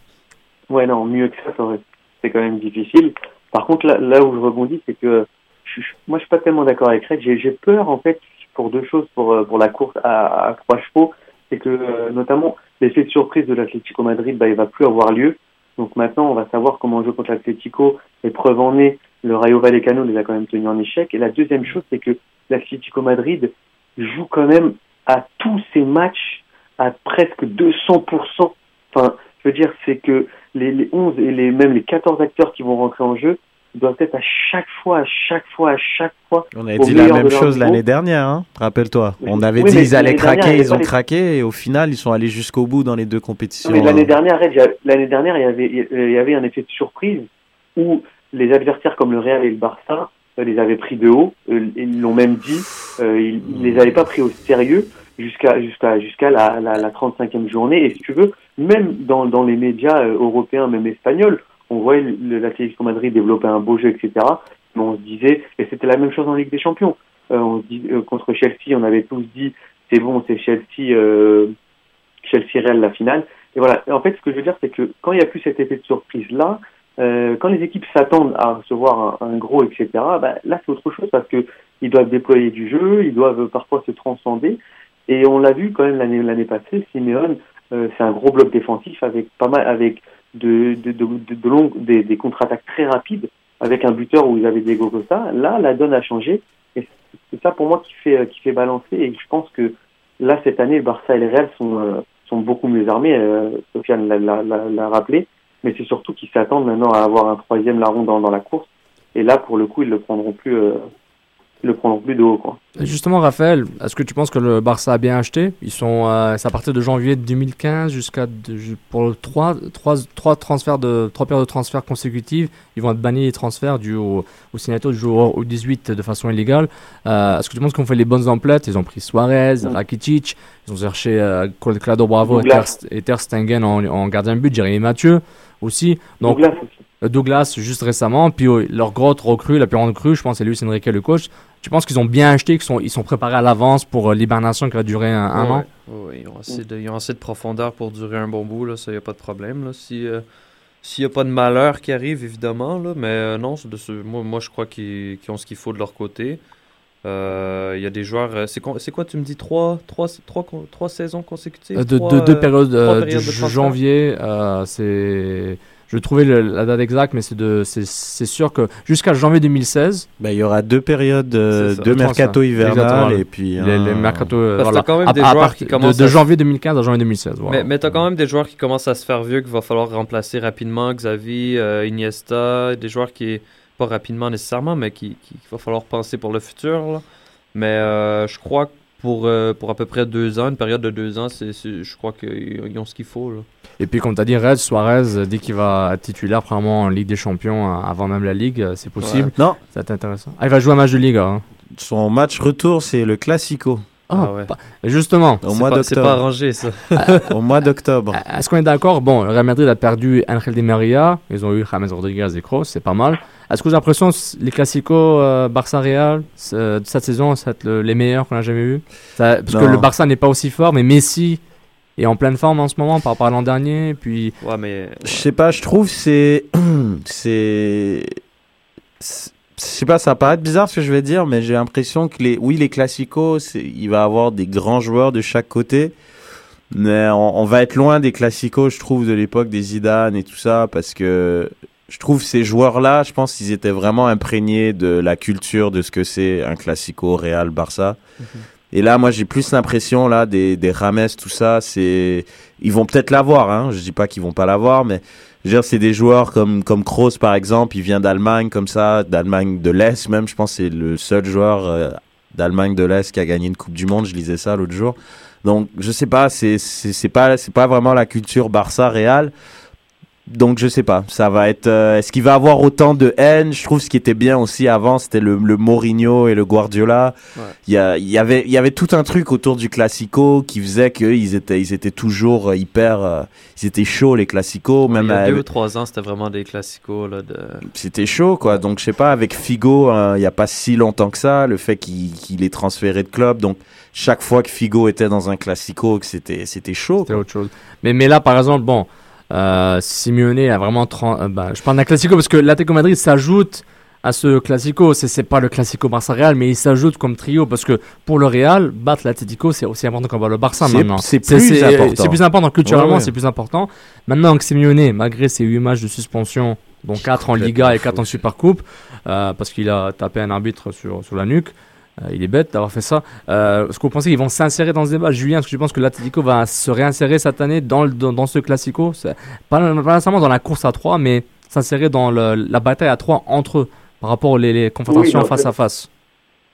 Ouais, non, mieux que ça, ça aurait- c'est quand même difficile. Par contre, là, là où je rebondis, c'est que moi, je suis pas tellement d'accord avec Red. J'ai peur, en fait, pour deux choses pour, euh, pour la course à, à trois chevaux. C'est que, euh, notamment, l'effet de surprise de l'Atlético Madrid, bah, il va plus avoir lieu. Donc maintenant, on va savoir comment jouer contre l'Atlético. Et preuve en est, le Rayo Vallecano les a quand même tenus en échec. Et la deuxième chose, c'est que l'Atlético Madrid joue quand même à tous ses matchs à presque 200%. Enfin, je veux dire, c'est que les, les 11 et les, même les 14 acteurs qui vont rentrer en jeu doivent être à chaque fois, à chaque fois, à chaque fois. On avait dit la même chose l'année dernière, hein, rappelle-toi. On avait oui, dit mais ils allaient dernière, craquer, ils ont les- craqué et au final ils sont allés jusqu'au bout dans les deux compétitions. L'année dernière, l'année dernière, il y avait, il y avait un effet de surprise où les adversaires comme le Real et le Barça euh, les avaient pris de haut. Euh, ils l'ont même dit. Euh, ils, ils les avaient pas pris au sérieux jusqu'à jusqu'à jusqu'à la, la, la 35e journée. Et si tu veux, même dans, dans les médias européens, même espagnols, on voyait l'Atlético Madrid développer un beau jeu, etc. Mais on se disait, et c'était la même chose en Ligue des Champions. Euh, euh, contre Chelsea, on avait tous dit, c'est bon, c'est Chelsea, euh, Chelsea Real la finale. Et voilà. En fait, ce que je veux dire, c'est que quand il n'y a plus cet effet de surprise là, euh, quand les équipes s'attendent à recevoir un, gros, etc. Bah, là, c'est autre chose parce que ils doivent déployer du jeu, ils doivent parfois se transcender. Et on l'a vu quand même l'année l'année passée, Simeone, c'est un gros bloc défensif avec pas mal, avec de, de, de, de, longues, des, des contre-attaques très rapides, avec un buteur où ils avaient des Costa. Là, la donne a changé. Et c'est ça pour moi qui fait, qui fait balancer. Et je pense que là, cette année, Barça et le Real sont, euh, sont beaucoup mieux armés. Euh, Sofiane l'a rappelé. Mais c'est surtout qu'ils s'attendent maintenant à avoir un troisième larron dans, dans la course. Et là, pour le coup, ils le prendront plus, euh, ils le prendront plus de haut, quoi. Et Justement, Raphaël, est-ce que tu penses que le Barça a bien acheté? Ils sont, euh, c'est à partir de janvier 2015 jusqu'à pour trois, trois, trois transferts de trois périodes de transferts consécutives. Ils vont être bannis les transferts dus au, au signature du joueur au 18 de façon illégale. Euh, est-ce que tu penses qu'on fait les bonnes emplettes? Ils ont pris Suarez, Mm. Rakitic, ils ont cherché euh, Bravo et. Ter, et Ter Stegen en, en gardien de but, Jérémy Mathieu aussi. Donc Douglas aussi. euh, Douglas juste récemment, puis euh, leur grosse recrue, la plus grande recrue, je pense, c'est Luis Enrique le coach. Tu penses qu'ils ont bien acheté, qu'ils sont, ils sont préparés à l'avance pour euh, l'hibernation qui va durer un, un Ouais, an ouais, ils, ont assez de, ils ont assez de profondeur pour durer un bon bout, là, ça y a pas de problème. Là. Si, euh, s'il n'y a pas de malheur qui arrive, évidemment, là, mais euh, non, de ce- moi, moi je crois qu'ils, qu'ils ont ce qu'il faut de leur côté. Euh, Il y a des joueurs. C'est, con- c'est quoi, tu me dis, trois, trois, trois, trois saisons consécutives? De, Trois, de deux périodes, du de janvier, c'est. Je vais trouver le- la date exacte, mais c'est, de, sûr que jusqu'à janvier 2016, Bah, il y aura deux périodes, euh, le mercato hivernal et puis les, les mercato, euh, Parce voilà. quand même des à joueurs qui de- commencent de, janvier 2015 à janvier 2016. voilà. Mais, mais t'as quand même des joueurs qui commencent à se faire vieux qu'il va falloir remplacer rapidement. Xavi, euh, Iniesta, des joueurs qui, pas rapidement nécessairement, mais qui, qui- qu'il va falloir penser pour le futur. là. Mais euh, je crois que pour, euh, pour à peu près deux ans, une période de deux ans, c'est, c'est- je crois qu'ils ils ont ce qu'il faut. Là. Et puis, comme tu as dit, Red Suarez, euh, dès qu'il va être titulaire, probablement en Ligue des Champions, euh, avant même la Ligue, c'est possible. Non, être intéressant. Ah, il va jouer un match de Ligue. Hein. son match retour c'est le Classico. Ah, Ah ouais. pas- Justement, Au C'est mois pas- C'est pas d'octobre. arrangé, ça. Au mois d'octobre. est-ce qu'on est d'accord Bon, le Real Madrid a perdu Angel Di Maria, ils ont eu James Rodriguez et Kroos, c'est pas mal. Est-ce que vous avez l'impression que les classicos euh, Barça-Real c'est- de cette saison, ça va être le- les meilleurs qu'on a jamais eu? Parce que le Barça n'est pas aussi fort, mais Messi est en pleine forme en ce moment par rapport à l'an dernier. Puis Ouais, mais. Je sais pas, je trouve c'est c'est c'est- je sais pas, ça va paraître bizarre ce que je vais dire, mais j'ai l'impression que les oui les classicos, il va y avoir des grands joueurs de chaque côté. Mais on, on va être loin des classicos, je trouve, de l'époque des Zidane et tout ça, parce que je trouve ces joueurs-là, je pense qu'ils étaient vraiment imprégnés de la culture de ce que c'est un classico Real Barça. Et là, moi, j'ai plus l'impression là des, des Rames, tout ça, c'est ils vont peut-être l'avoir. Hein. Je dis pas qu'ils vont pas l'avoir, mais je veux dire, c'est des joueurs comme comme Kroos par exemple. Il vient d'Allemagne comme ça, d'Allemagne de l'Est même. Je pense c'est le seul joueur euh, d'Allemagne de l'Est qui a gagné une Coupe du Monde. Je lisais ça l'autre jour. Donc, je sais pas, c'est c'est pas c'est pas vraiment la culture Barça Real. Donc je sais pas, ça va être. euh, Est-ce qu'il va avoir autant de haine? Je trouve ce qui était bien aussi avant, c'était le, le Mourinho et le Guardiola. Ouais. Il y, a, il y avait il y avait tout un truc autour du classico qui faisait qu'ils étaient ils étaient toujours euh, hyper, euh, ils étaient chauds les classicos. Il Même y a deux avec- ou trois ans, c'était vraiment des classicos. Là, de... c'était chaud quoi. Donc je sais pas avec Figo, hein, il y a pas si longtemps que ça, le fait qu'il est transféré de club. Donc chaque fois que Figo était dans un classico, que c'était c'était chaud. c'était autre chose. Mais, mais là, par exemple, bon, euh, Simeone a vraiment. 30 euh, bah, je parle d'un classico parce que l'Atlético Madrid s'ajoute à ce classico. C'est, pas le classico Barça-Real, mais il s'ajoute comme trio parce que pour le Real, battre l'Atlético, c'est aussi important qu'on le Barça maintenant. c'est plus important. C'est plus important. Culturellement, Ouais, ouais. c'est plus important. Maintenant que Simeone, malgré ses 8 matchs de suspension, dont 4 en Liga et 4 en Supercoupe, euh, parce qu'il a tapé un arbitre sur, sur la nuque. Euh, il est bête d'avoir fait ça. Euh, Est-ce que vous pensez qu'ils vont s'insérer dans ce débat Julien, est-ce que tu penses que l'Atlético va se réinsérer cette année dans, le, dans, dans ce classico? Pas, pas nécessairement dans la course à 3, mais s'insérer dans le- la bataille à 3 entre eux par rapport aux les, les confrontations Oui, face à face.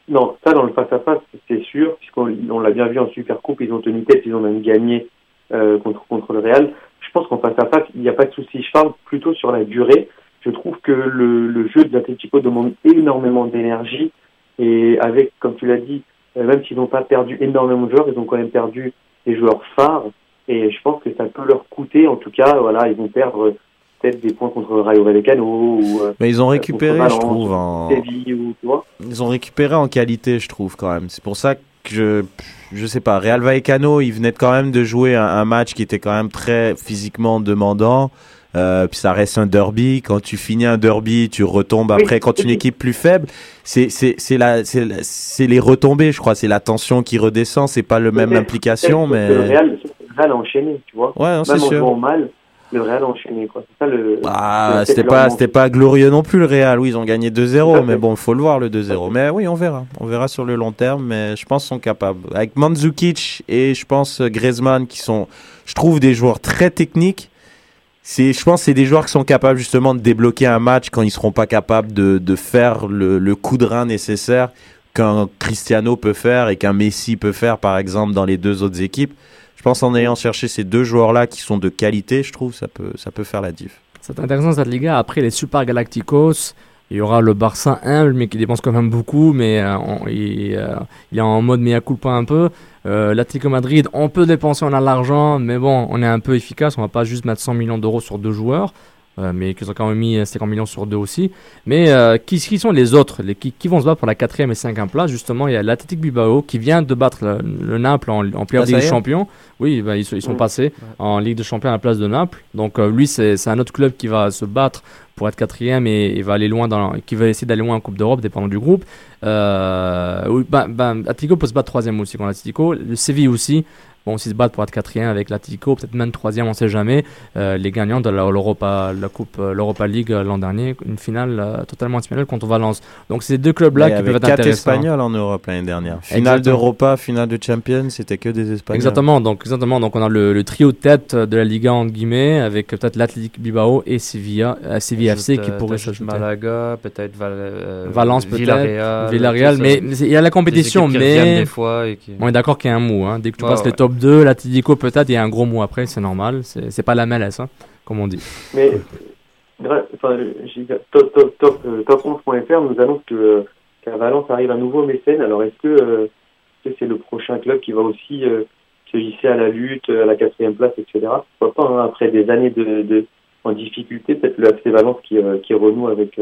Non, ça dans le face-à-face, c'est sûr, puisqu'on on l'a bien vu en Super Coupe, ils ont tenu tête, ils ont même gagné euh, contre, contre le Real. Je pense qu'en face-à-face, il n'y a pas de souci. Je parle plutôt sur la durée. Je trouve que le, le jeu de l'Atlético demande énormément d'énergie. Et avec, comme tu l'as dit, euh, même s'ils n'ont pas perdu énormément de joueurs, ils ont quand même perdu des joueurs phares. Et je pense que ça peut leur coûter. En tout cas, voilà, ils vont perdre peut-être des points contre Rayo Vallecano ou euh, Mais ils ont récupéré, je trouve, en... Séville ou tu vois. Ils ont récupéré en qualité, je trouve, quand même. C'est pour ça que je, je sais pas, Real Vallecano, ils venaient quand même de jouer un, un match qui était quand même très physiquement demandant. Euh, puis ça reste un derby. Quand tu finis un derby, tu retombes Oui. après. Quand une équipe plus faible, c'est c'est c'est la c'est la- c'est les retombées, je crois. C'est la tension qui redescend. C'est pas le même implication, mais Le Real, le Real enchaîné, tu vois. ouais, c'est Même en sûr. jouant mal, le Real enchaîné, quoi. C'est ça le. Ah, c'était pas, c'était pas glorieux non plus le Real. Oui, ils ont gagné Tout à 2-0, fait. mais bon, il faut le voir le 2-0. Mais oui, on verra. On verra sur le long terme, mais je pense qu'ils sont capables. Avec Mandzukic et je pense Griezmann qui sont, je trouve, des joueurs très techniques. C'est, je pense, c'est des joueurs qui sont capables justement de débloquer un match quand ils seront pas capables de, de faire le, le coup de rein nécessaire qu'un Cristiano peut faire et qu'un Messi peut faire, par exemple, dans les deux autres équipes. Je pense en ayant cherché ces deux joueurs-là qui sont de qualité, je trouve, ça peut, ça peut faire la diff. C'est intéressant cette Liga. Après les Super Galacticos, il y aura le Barça humble, mais qui dépense quand même beaucoup, mais euh, on- il, euh, il est en mode mea culpa un peu. Euh, L'Atlético Madrid, on peut dépenser, on a l'argent, mais bon, on est un peu efficace. On va pas juste mettre 100 millions d'euros sur deux joueurs, euh, mais qu'ils ont quand même mis euh, 50 millions sur deux aussi. Mais euh, qui, qui sont les autres? Les, qui, qui vont se battre pour la quatrième et cinquième place? Justement, il y a l'Athletic Bilbao qui vient de battre le, le Naples en, en Ah, Ligue des Champions. Oui, bah, ils, sont- ils sont Ouais. passés en Ligue des Champions à la place de Naples. Donc euh, lui, c'est un autre club qui va se battre pour être quatrième et, et va aller loin dans, qui va essayer d'aller loin en Coupe d'Europe, dépendant du groupe. Euh, ben, ben, Atletico peut se battre troisième aussi contre l'Atletico. Le Séville aussi. Bon, s'ils se battent pour être quatrième avec l'Atletico, peut-être même troisième, on sait jamais. Euh, les gagnants de l'Europa, la Coupe, euh, l'Europa League euh, l'an dernier, une finale euh, totalement espagnole contre Valence. Donc c'est ces deux clubs-là qui peuvent être quatre intéressants. Espagnols en Europe l'année dernière. Finale d'Europa, finale de Champions, c'était que des Espagnols. Exactement, donc exactement, donc on a le, le trio de tête de la Liga entre guillemets avec peut-être l'Athletic Bilbao et Sevilla, euh, Sevilla FC qui pourrait s'ajouter. Malaga, peut-être Val- euh, Valence peut-être, Villarreal. Mais il y a la Des compétition, qui mais des fois et qui... on est d'accord qu'il y a un mot. Hein. Dès que tu Ouais, passes les ouais. top 2, l'Atletico peut-être, a un gros mot après, c'est normal, c'est pas la MLS, hein, comme on dit. Mais top, top, top, euh, top 11.fr nous annonce que euh, qu'à Valence arrive un nouveau mécène. Alors est-ce que euh, c'est le prochain club qui va aussi se hisser à la lutte, à la quatrième place, etc. Pourquoi pas, hein, après des années de, de en difficulté, peut-être le FC Valence qui, qui renoue avec,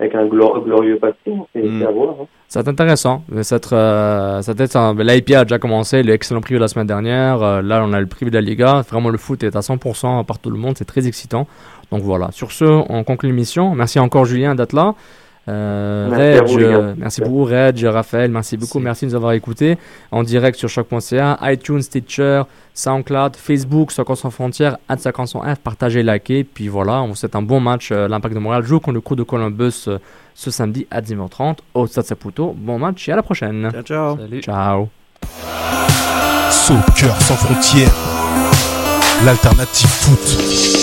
avec un glor- glorieux passé, c'est Mm. c'est à voir. hein. Être intéressant. Être, euh, être un- L'IPA a déjà commencé, l'excellent prix de la semaine dernière. Euh, là, on a le prix de la Liga. Vraiment, le foot est à 100% par tout le monde. C'est très excitant. Donc voilà. Sur ce, on conclut l'émission. Merci encore, Julien, d'être là. Euh, Merci Reg, vous, euh, merci beaucoup, Reg, Raphaël, merci beaucoup, merci de nous avoir écoutés en direct sur choc.ca, iTunes, Stitcher, SoundCloud, Facebook, Soccer sans frontières, at F, partagez, likez, puis voilà, on vous souhaite un bon match. Euh, L'Impact de Montréal joue contre le crew de Columbus euh, ce samedi à 10h30 au Stade Saputo. Bon match et à la prochaine. Ciao, ciao. Salut. Ciao. Soccer sans frontières, l'alternative foot.